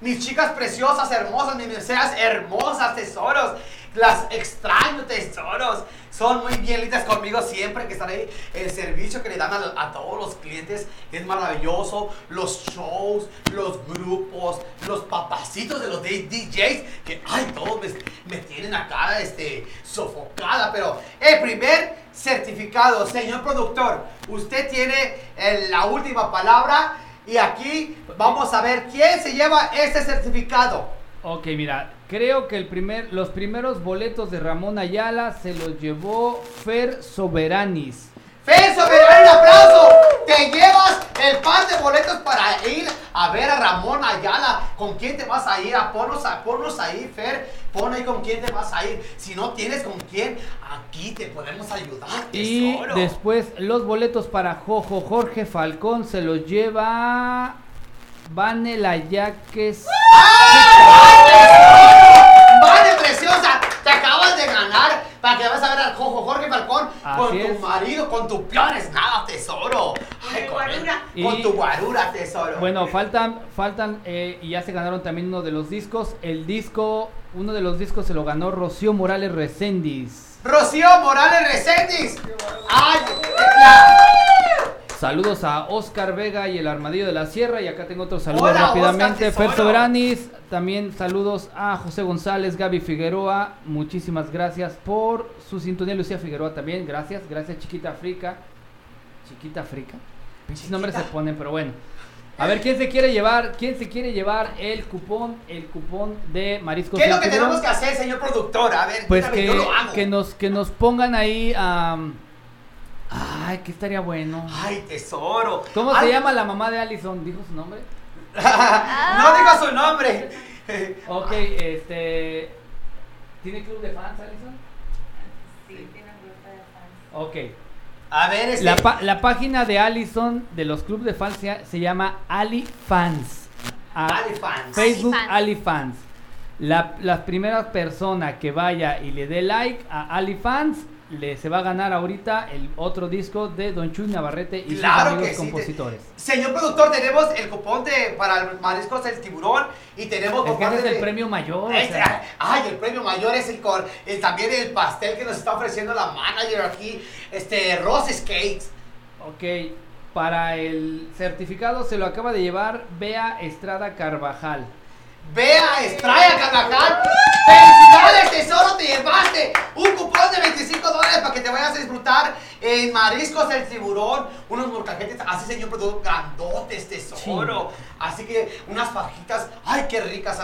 A: Mis chicas preciosas, hermosas, mis meseras hermosas, tesoros. Las extraño, tesoros. Son muy bien lindas conmigo siempre que están ahí. El servicio que le dan a, todos los clientes es maravilloso. Los shows, los grupos, los papacitos de los DJs. Que, ay, todos me, me tienen acá este, sofocada. Pero el primer certificado, señor productor, usted tiene eh, la última palabra. Y aquí vamos a ver quién se lleva este certificado.
D: Ok, mira, creo que el primer, los primeros boletos de Ramón Ayala se los llevó Fer Soberanis.
A: Fer Soberano, un aplauso. Te llevas el par de boletos para ir a ver a Ramón Ayala. ¿Con quién te vas a ir? A ponnos, a, ponnos ahí, Fer. Pon ahí con quién te vas a ir. Si no tienes con quién, aquí te podemos ayudar.
D: Y
A: tesoro.
D: después los boletos para Jojo Jorge Falcón se los lleva Vanela Yaques.
A: Vale, preciosa, te acabas de ganar para que vas a ver al Jojo Jorge Falcón
D: Así
A: con tu
D: es.
A: marido, con tu peor es nada, tesoro. Ay, con,
E: guarura.
A: con
D: Y-
A: tu guarura, tesoro.
D: Bueno, faltan, faltan, eh, y ya se ganaron también uno de los discos. El disco, uno de los discos se lo ganó Rocío Morales Recendis.
A: Rocío Morales Reséndiz. Ay, la-
D: Saludos a Oscar Vega y el Armadillo de la Sierra. Y acá tengo otro saludo
A: Hola,
D: rápidamente.
A: Tesoro.
D: Soberanis. También saludos a José González, Gaby Figueroa. Muchísimas gracias por su sintonía. Lucía Figueroa también. Gracias. Gracias, Chiquita Africa. Chiquita Africa. Pinches nombres se ponen, pero bueno. A ver, ¿quién se quiere llevar? ¿Quién se quiere llevar el cupón? El cupón de Mariscos
A: ¿Qué es lo que
D: Tiburón?
A: tenemos que hacer, señor productor? A ver,
D: Pues que,
A: yo lo hago.
D: que nos que nos pongan ahí Ay, que estaría bueno.
A: Ay, tesoro.
D: ¿Cómo
A: Ay,
D: se llama la mamá de Allison? ¿Dijo su nombre? *laughs*
A: no diga su nombre. *laughs*
D: Ok, este. ¿Tiene club de fans, Allison?
G: Sí, tiene un grupo de fans.
D: Ok.
A: A ver, este.
D: La, pa- la página de Allison de los clubes de fans se, se llama Ali Fans. Ah,
A: Ali Fans.
D: Facebook
F: Ali Fans.
D: Ali Fans. La, la primera persona que vaya y le dé like a Ali Fans le se va a ganar ahorita el otro disco de Don Chuy Navarrete y
A: Claro
D: sus
A: que
D: amigos
A: sí.
D: compositores.
A: Señor productor, tenemos el cupón de, para el mariscos del tiburón y tenemos
D: Es que ese es el
A: de-
D: premio mayor. o sea.
A: ay, el premio mayor es el, el- también el pastel que nos está ofreciendo la manager aquí, este, Roses Cakes.
D: Ok, para el certificado se lo acaba de llevar Bea Estrada Carvajal.
A: Vea, Estrella Carvajal. ¡Felicidades, tesoro! Te llevaste un cupón de 25 dólares para que te vayas a disfrutar en Mariscos del Tiburón. Unos molcajetes así, señor productor, grandotes, tesoro. Así que unas fajitas, ¡ay, qué ricas!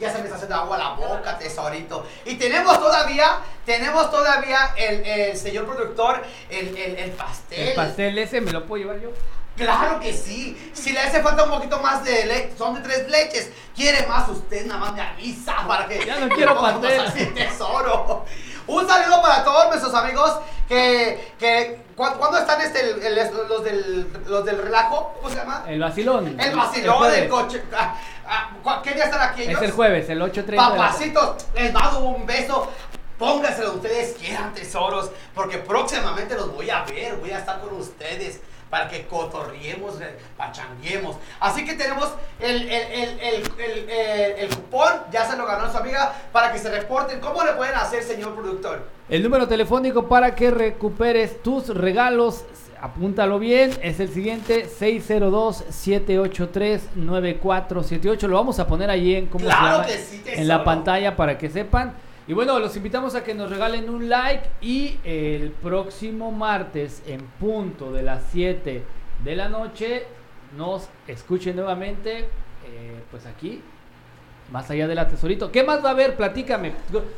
A: Ya se me está haciendo agua a la boca, tesorito. Y tenemos todavía, tenemos todavía el, el señor productor, el, el, el pastel.
D: El pastel ese me lo puedo llevar yo.
A: Claro que sí. Si le hace falta un poquito más de leche, son de tres leches. ¿Quiere más? Usted nada más me avisa para que.
D: Ya no quiero pastel.
A: a hacer tesoro. Un saludo para todos nuestros amigos que. que ¿cu- ¿Cuándo están este, el- el- los, del, los del relajo? ¿Cómo se llama?
D: El vacilón.
A: El vacilón del coche. Ah, ah, ¿cu- ¿Qué día están aquí ellos?
D: Es el jueves, el 8.30. de la-
A: Papacitos, les mando un beso. Póngaselo ustedes quieran, tesoros, porque próximamente los voy a ver, voy a estar con ustedes para que cotorriemos, eh, pachanguemos. Así que tenemos el, el, el, el, el, cupón, ya se lo ganó su amiga, para que se reporten. ¿Cómo le pueden hacer, señor productor?
D: El número telefónico para que recuperes tus regalos, apúntalo bien, es el siguiente 602-783-9478. Lo vamos a poner ahí en, ¿cómo se
A: Claro
D: llama?
A: que sí,
D: en la pantalla para que sepan. Y bueno, los invitamos a que nos regalen un like y el próximo martes en punto de las 7 de la noche nos escuchen nuevamente, eh, pues aquí, más allá del tesorito. ¿Qué más va a haber? Platícame.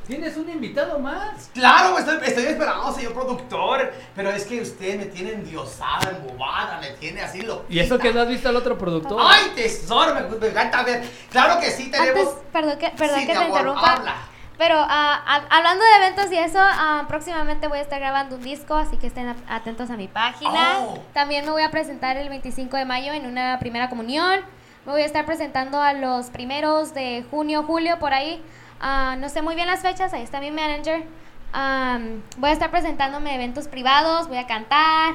D: ¿Tienes un invitado más?
A: Claro, estoy, estoy esperando, señor productor, pero es que usted me tiene endiosada, embobada, me tiene así lo.
D: Y eso que no has visto al otro productor.
A: ¡Ay, tesoro! Me, me encanta ver. Claro que sí, tenemos.
F: Antes, perdón que, perdón
A: Sí,
F: que
A: mi
F: te
A: amor,
F: interrumpa.
A: habla.
F: Pero hab- hablando de eventos y eso, ah, próximamente voy a estar grabando un disco, así que estén at- atentos a mi página.
A: Oh.
F: También me voy a presentar el 25 de mayo en una primera comunión. Me voy a estar presentando a los primeros de junio, julio, por ahí. Ah, no sé muy bien las fechas, ahí está mi manager. Am, voy a estar presentándome eventos privados, voy a cantar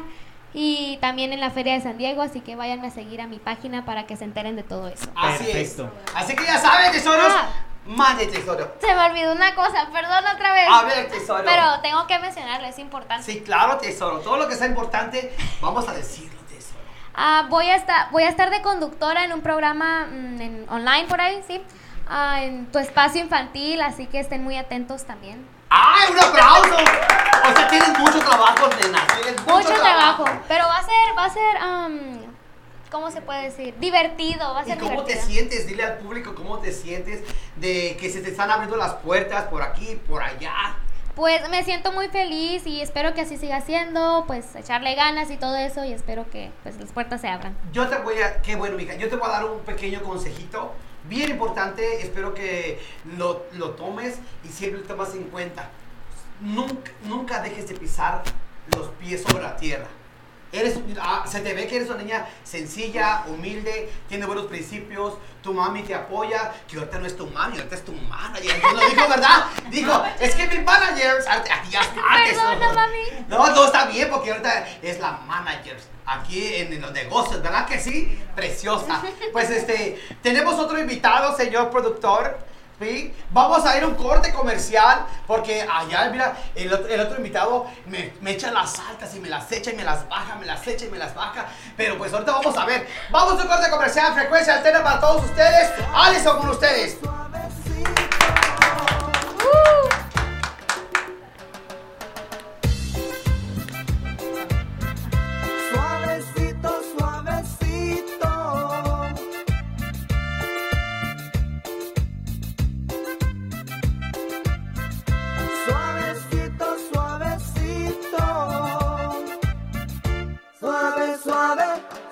F: y también en la Feria de San Diego, así que váyanme a seguir a mi página para que se enteren de todo eso.
A: Así
D: Perfecto.
A: es. Así que ya saben, tesoros.
F: Ah.
A: Mande, tesoro.
F: Se me olvidó una cosa, perdón otra vez.
A: A ver, tesoro.
F: Pero tengo que mencionarlo, es importante.
A: Sí, claro, tesoro. Todo lo que sea importante, vamos a decirlo, tesoro.
F: Ah, voy, a estar, voy a estar de conductora en un programa mm, en- online por ahí, ¿sí? Ah, en tu espacio infantil, así que estén muy atentos también.
A: ¡Ay, un aplauso! O sea, tienen mucho trabajo, nena. Mucho,
F: Mucho trabajo, pero va a ser, va a ser, am, ¿cómo se puede decir? Divertido, va a
A: ¿Y
F: ser
A: cómo te sientes? Dile al público cómo te sientes de que se te están abriendo las puertas por aquí, por allá.
F: pues me siento muy feliz y espero que así siga siendo, pues echarle ganas y todo eso y espero que pues las puertas se abran.
A: Yo te voy a, qué bueno, mija, yo te voy a dar un pequeño consejito, bien importante, espero que lo, lo tomes y siempre lo tomas en cuenta. Nunca, nunca dejes de pisar los pies sobre la tierra. Eres, ah, se te ve que eres una niña sencilla, humilde, tiene buenos principios, tu mami te apoya, que ahorita no es tu mami, ahorita es tu manager. ¿No lo dijo, verdad? Dijo, es que mi manager, ya está.
F: Perdona, mami.
A: No, no está bien porque ahorita es la manager aquí en, en los negocios, ¿verdad que sí? Preciosa. Pues este, tenemos otro invitado, señor productor. Vamos a ir a un corte comercial porque allá, mira, el, otro- el otro invitado me, me echa las altas y me las echa y me las baja, me las echa y me las baja. Pero pues ahorita vamos a ver. Vamos a un corte comercial, frecuencia alterna para todos ustedes. Alison con ustedes.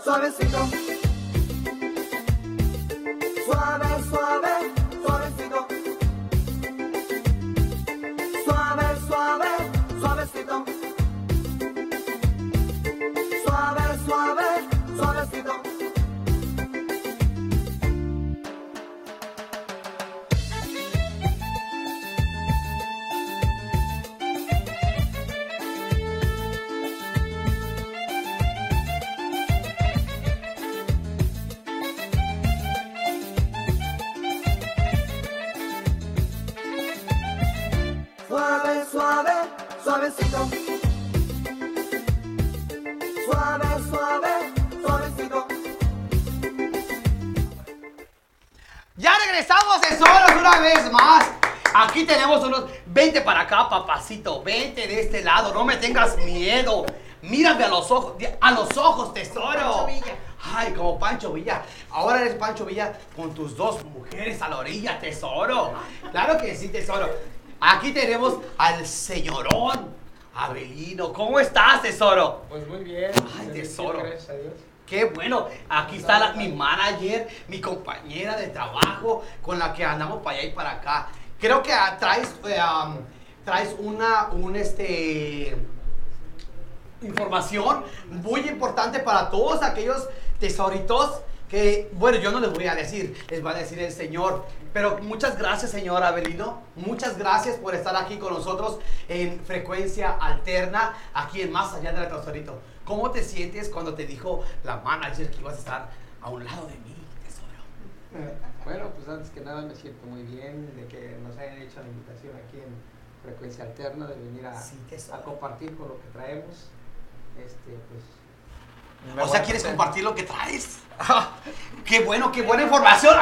B: Suavecito. Suave, suave, suavecito. Suave, suave, suavecito.
A: Ya regresamos solos una vez más. Aquí tenemos unos. Vente para acá, papacito. Vente de este lado. No me tengas miedo. Mírame a los ojos. A los ojos, tesoro.
E: Pancho Villa.
A: Ay, como Pancho Villa. Ahora eres Pancho Villa con tus dos mujeres a la orilla, tesoro. Claro que sí, tesoro. Aquí tenemos al señorón. Abelino, ¿cómo estás, tesoro?
I: Pues muy bien.
A: Ay, tesoro.
I: Gracias a Dios.
A: Qué bueno, aquí está la- mi manager, mi compañera de trabajo con la que andamos para allá y para acá. Creo que ah, traes, eh, um, traes una, un este, información muy importante para todos aquellos tesoritos que, bueno, yo no les voy a decir, les va a decir el Señor. Pero muchas gracias, señor Abelino. Muchas gracias por estar aquí con nosotros en frecuencia alterna, aquí en Más Allá del Tesorito. ¿Cómo te sientes cuando te dijo la manager que ibas a estar a un lado de mí, tesoro?
I: Bueno, pues antes que nada me siento muy bien de que nos hayan hecho la invitación aquí en Frecuencia Alterna de venir a,
A: Sí, tesoro.
I: a compartir con lo que traemos. Este, pues.
A: O sea, ¿quieres compartir lo que traes? Qué bueno, qué buena información.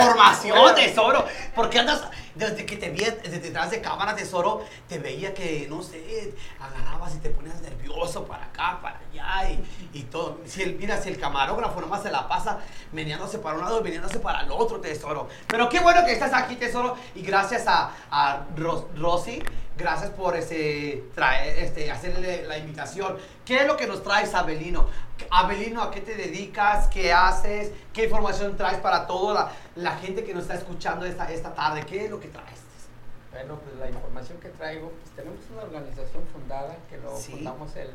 A: información, tesoro. Porque andas, desde que te vi desde detrás de cámara, tesoro, te veía que, no sé, agarrabas y te ponías nervioso para acá, para allá y, y todo. Si el, mira, si el camarógrafo nomás se la pasa meneándose para un lado y meneándose para el otro, tesoro. Pero qué bueno que estás aquí, tesoro. Y gracias a, a Ros- Rosy, gracias por este, traer, este, hacerle la invitación. ¿Qué es lo que nos traes, Abelino? Abelino, ¿a qué te dedicas? ¿Qué haces? ¿Qué información traes para toda la, la gente que nos está escuchando esta, esta tarde? ¿Qué es lo que traes?
I: Bueno, pues la información que traigo, pues tenemos una organización fundada que lo
A: Sí.
I: fundamos el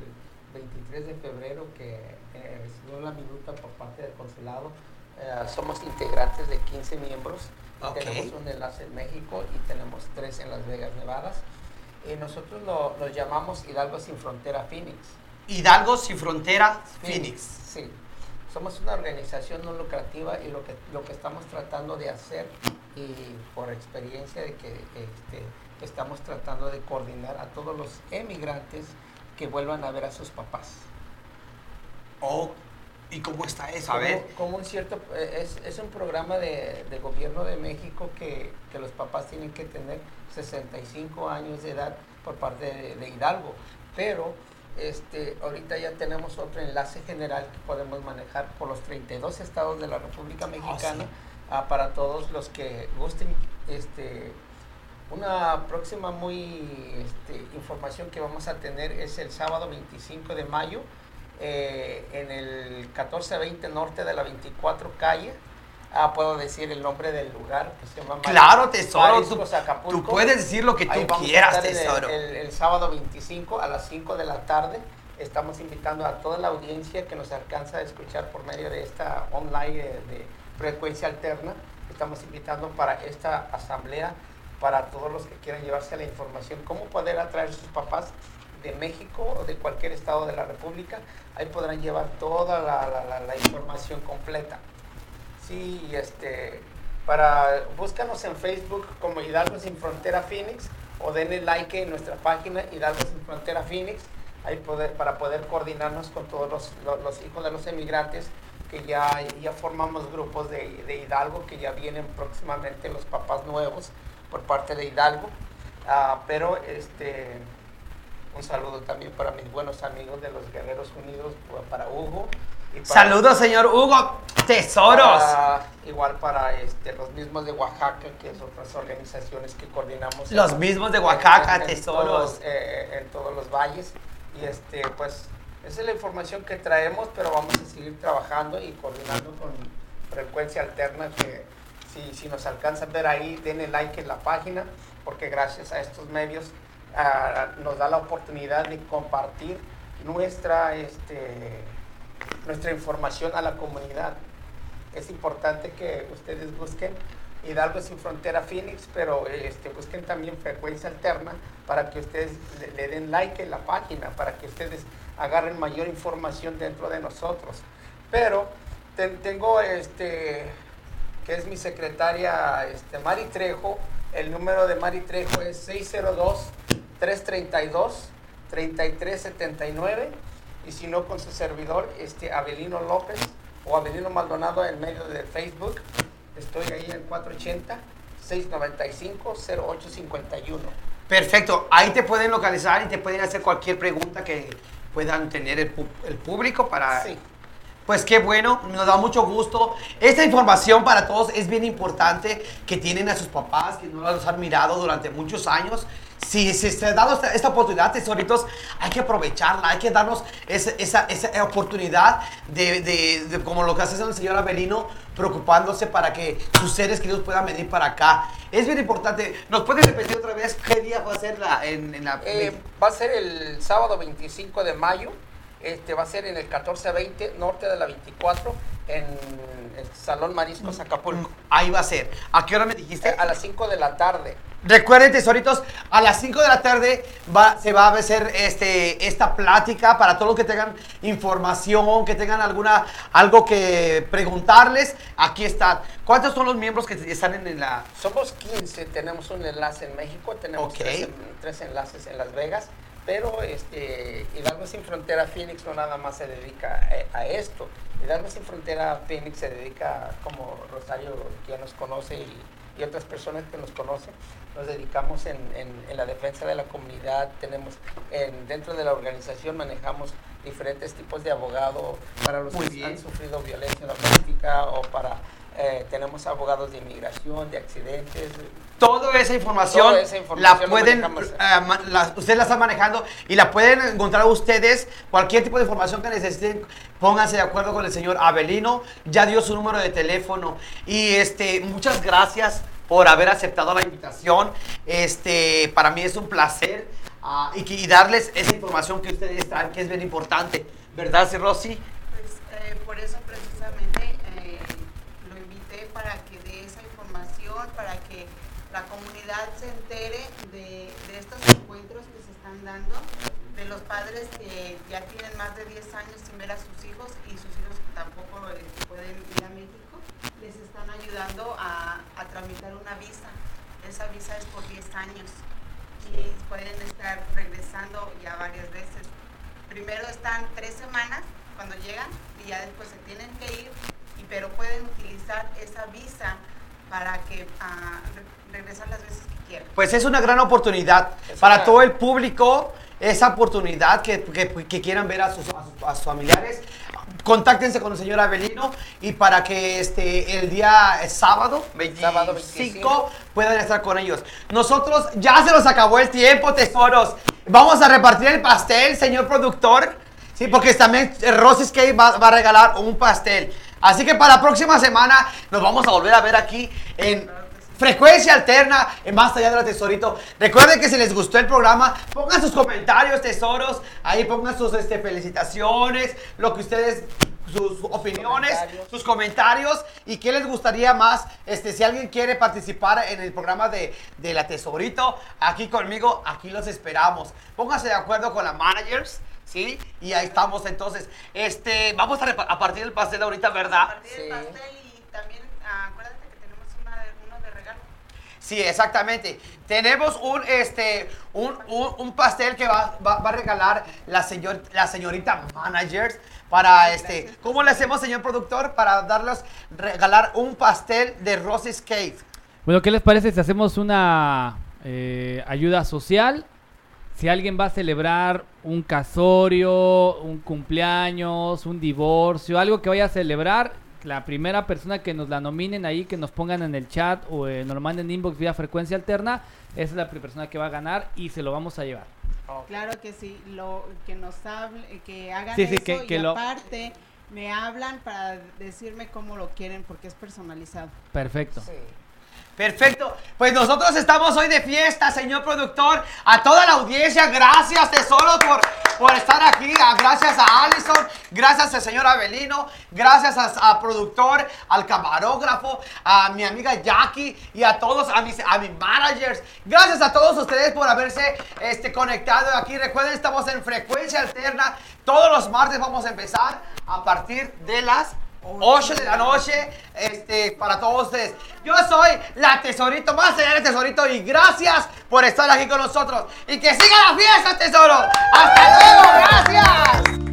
I: 23 de febrero que eh, recibió la minuta por parte del consulado. Eh, somos integrantes de 15 miembros.
A: Ok.
I: Tenemos un enlace en México y tenemos tres en Las Vegas, Nevada. Y nosotros lo, los llamamos Hidalgo Sin Frontera Phoenix.
A: Hidalgo sin frontera, Phoenix.
I: Sí. Somos una organización no lucrativa y lo que, lo que estamos tratando de hacer, y por experiencia de que este, estamos tratando de coordinar a todos los emigrantes que vuelvan a ver a sus papás.
A: Oh, ¿y cómo está eso? A
I: Como-
A: ver.
I: Como un cierto, eh, es, es un programa de, de gobierno de México que, que los papás tienen que tener 65 años de edad por parte de, de Hidalgo, pero este, ahorita ya tenemos otro enlace general que podemos manejar por los 32 estados de la República Mexicana
A: sí.
I: ah, para todos los que gusten este, Una próxima muy este, información que vamos a tener es el sábado 25 de mayo eh, en el 1420 norte de la 24 calle. Ah, puedo decir el nombre del lugar que se llama
A: Claro, tesoro. Tú,
I: Acapulco.
A: tú puedes decir lo que tú quieras,
I: el-
A: tesoro.
I: El, el sábado 25 a las 5 de la tarde. Estamos invitando a toda la audiencia que nos alcanza a escuchar por medio de esta online de, de frecuencia alterna. Estamos invitando para esta asamblea, para todos los que quieran llevarse la información, cómo poder atraer a sus papás de México o de cualquier estado de la República. Ahí podrán llevar toda la, la- la- la información completa. Sí, este, para, búscanos en Facebook como Hidalgo Sin Frontera Phoenix o denle like en nuestra página Hidalgo Sin Frontera Phoenix, ahí poder, para poder coordinarnos con todos los, los- hijos de los emigrantes que ya, ya formamos grupos de, de Hidalgo, que ya vienen próximamente los papás nuevos por parte de Hidalgo. Ah, pero este, un saludo también para mis buenos amigos de los Guerreros Unidos, para Hugo. y
A: Saludos, señor Hugo. Tesoros.
I: para- igual para este, los mismos de Oaxaca, que es otras organizaciones que coordinamos.
A: Los
I: en-
A: mismos de Oaxaca,
I: en- en
A: tesoros.
I: todos, eh, en todos los valles. Y este, pues, esa es la información que traemos, pero vamos a seguir trabajando y coordinando con frecuencia alterna. Que si, si nos alcanzan a ver ahí, denle like en la página, porque gracias a estos medios ah, nos da la oportunidad de compartir nuestra, este, nuestra información a la comunidad. Es importante que ustedes busquen Hidalgo sin frontera Phoenix, pero este, busquen también frecuencia alterna para que ustedes le, den like en la página, para que ustedes agarren mayor información dentro de nosotros. Pero ten- tengo este que es mi secretaria este, Mari Trejo. El número de Mari Trejo es 602-332-3379. Y si no, con su servidor, este, Abelino López o Abelino Maldonado en medio de Facebook. Estoy ahí en 480-695-0851.
A: Perfecto, ahí te pueden localizar y te pueden hacer cualquier pregunta que puedan tener el, el público para...
I: Sí.
A: Pues qué bueno, nos da mucho gusto. Esta información para todos es bien importante que tienen a sus papás, que no los han mirado durante muchos años. Si se está dando esta, esta oportunidad, tesoritos, hay que aprovecharla, hay que darnos esa, esa, esa oportunidad de, de- de- como lo que hace el señor Abelino, preocupándose para que sus seres queridos puedan venir para acá. Es bien importante. ¿Nos pueden repetir otra vez qué día va a ser la, en, en la...
I: Eh, va a ser el sábado 25 de mayo. Este va a ser en el 1420 norte de la 24 en el Salón Mariscos Acapulco.
A: Ahí va a ser. ¿A qué hora me dijiste?
I: A las 5 de la tarde.
A: Recuerden, tesoritos, a las 5 de la tarde va, se va a hacer este, esta plática para todos los que tengan información, que tengan alguna algo que preguntarles. Aquí están. ¿Cuántos son los miembros que están en la...
I: Somos 15, tenemos un enlace en México, tenemos tres enlaces en Las Vegas, pero este, Hidalgo Sin Frontera Phoenix no nada más se dedica a, a esto. Hidalgo Sin Frontera Phoenix se dedica, como Rosario ya nos conoce y, y otras personas que nos conocen, nos dedicamos en, en- en la defensa de la comunidad, tenemos en- dentro de la organización manejamos diferentes tipos de abogado para los
A: Muy
I: que
A: bien.
I: han sufrido violencia doméstica o para eh, tenemos abogados de inmigración, de accidentes.
A: Toda esa información,
I: Toda esa información
A: la pueden, ma- la- ustedes la están manejando y la pueden encontrar ustedes. Cualquier tipo de información que necesiten, pónganse de acuerdo con el señor Abelino. Ya dio su número de teléfono. Y este, muchas gracias por haber aceptado la invitación. Este, para mí es un placer ah, y, que- y darles esa información que ustedes traen, que es bien importante. ¿Verdad, Rosy?
E: Pues eh, por eso precisamente eh, lo invité para que dé esa información, para que la se entere de, de estos encuentros que se están dando, de los padres que ya tienen más de 10 años sin ver a sus hijos y sus hijos que tampoco eh, pueden ir a México, les están ayudando a, a tramitar una visa. Esa visa es por 10 años y pueden estar regresando ya varias veces primero están tres semanas cuando llegan y ya después se tienen que ir, y, pero pueden utilizar esa visa para que re- regresar las veces que quieran.
A: Pues es una gran oportunidad
I: Es
A: para
I: una-
A: todo el público, esa oportunidad que, que- que quieran ver a sus, a sus- a sus familiares. contáctense con el señor Avelino y para que este, el día eh, sábado, 25,
I: Sábado 25.
A: puedan estar con ellos. Nosotros ya se nos acabó el tiempo, tesoros. Vamos a repartir el pastel, señor productor. Sí, porque también eh, Rosy's Cake va, va a regalar un pastel. Así que para la próxima semana nos vamos a volver a ver aquí en Frecuencia Alterna, en Más Allá de la Tesorito. Recuerden que si les gustó el programa, pongan sus comentarios, tesoros. Ahí pongan sus este, felicitaciones, lo que ustedes, sus opiniones,
I: Comentarios.
A: sus comentarios y qué les gustaría más. Este, si alguien quiere participar en el programa de, de la Tesorito, aquí conmigo, aquí los esperamos. Pónganse de acuerdo con la managers. ¿Sí? Y ahí estamos entonces. Este, vamos a, a partir del pastel ahorita, ¿verdad?
E: Partir el
I: Sí.
E: pastel y también acuérdate que tenemos una de, uno de regalo.
A: Sí, exactamente. Tenemos un, este, un, un- un pastel que va, va- va a regalar la, señor, la señorita managers para este. ¿Cómo le hacemos, señor productor, para darles regalar un pastel de Rosy's Cake?
D: Bueno, ¿qué les parece si hacemos una eh, ayuda social? Si alguien va a celebrar un casorio, un cumpleaños, un divorcio, algo que vaya a celebrar, la primera persona que nos la nominen ahí, que nos pongan en el chat o eh, nos lo manden inbox vía frecuencia alterna, esa es la primera persona que va a ganar y se lo vamos a llevar.
E: Claro que sí, lo que nos hable, que hagan
D: Sí, sí,
E: eso
D: que- que
E: y
D: lo-
E: aparte me hablan para decirme cómo lo quieren porque es personalizado.
D: Perfecto.
I: Sí.
A: Perfecto. Pues nosotros estamos hoy de fiesta, señor productor. A toda la audiencia, gracias, tesoro, por, por estar aquí. Ah, Gracias a Allison, gracias al señor Avelino, gracias a, a productor, al camarógrafo, a mi amiga Jackie y a todos, a mis, a mis managers. Gracias a todos ustedes por haberse este, conectado aquí. Recuerden, estamos en frecuencia alterna. Todos los martes vamos a empezar a partir de las 8 de la noche este, para todos ustedes. Yo soy la tesorito, más allá del tesorito, y gracias por estar aquí con nosotros. Y que siga la fiesta, tesoro. Hasta luego, gracias.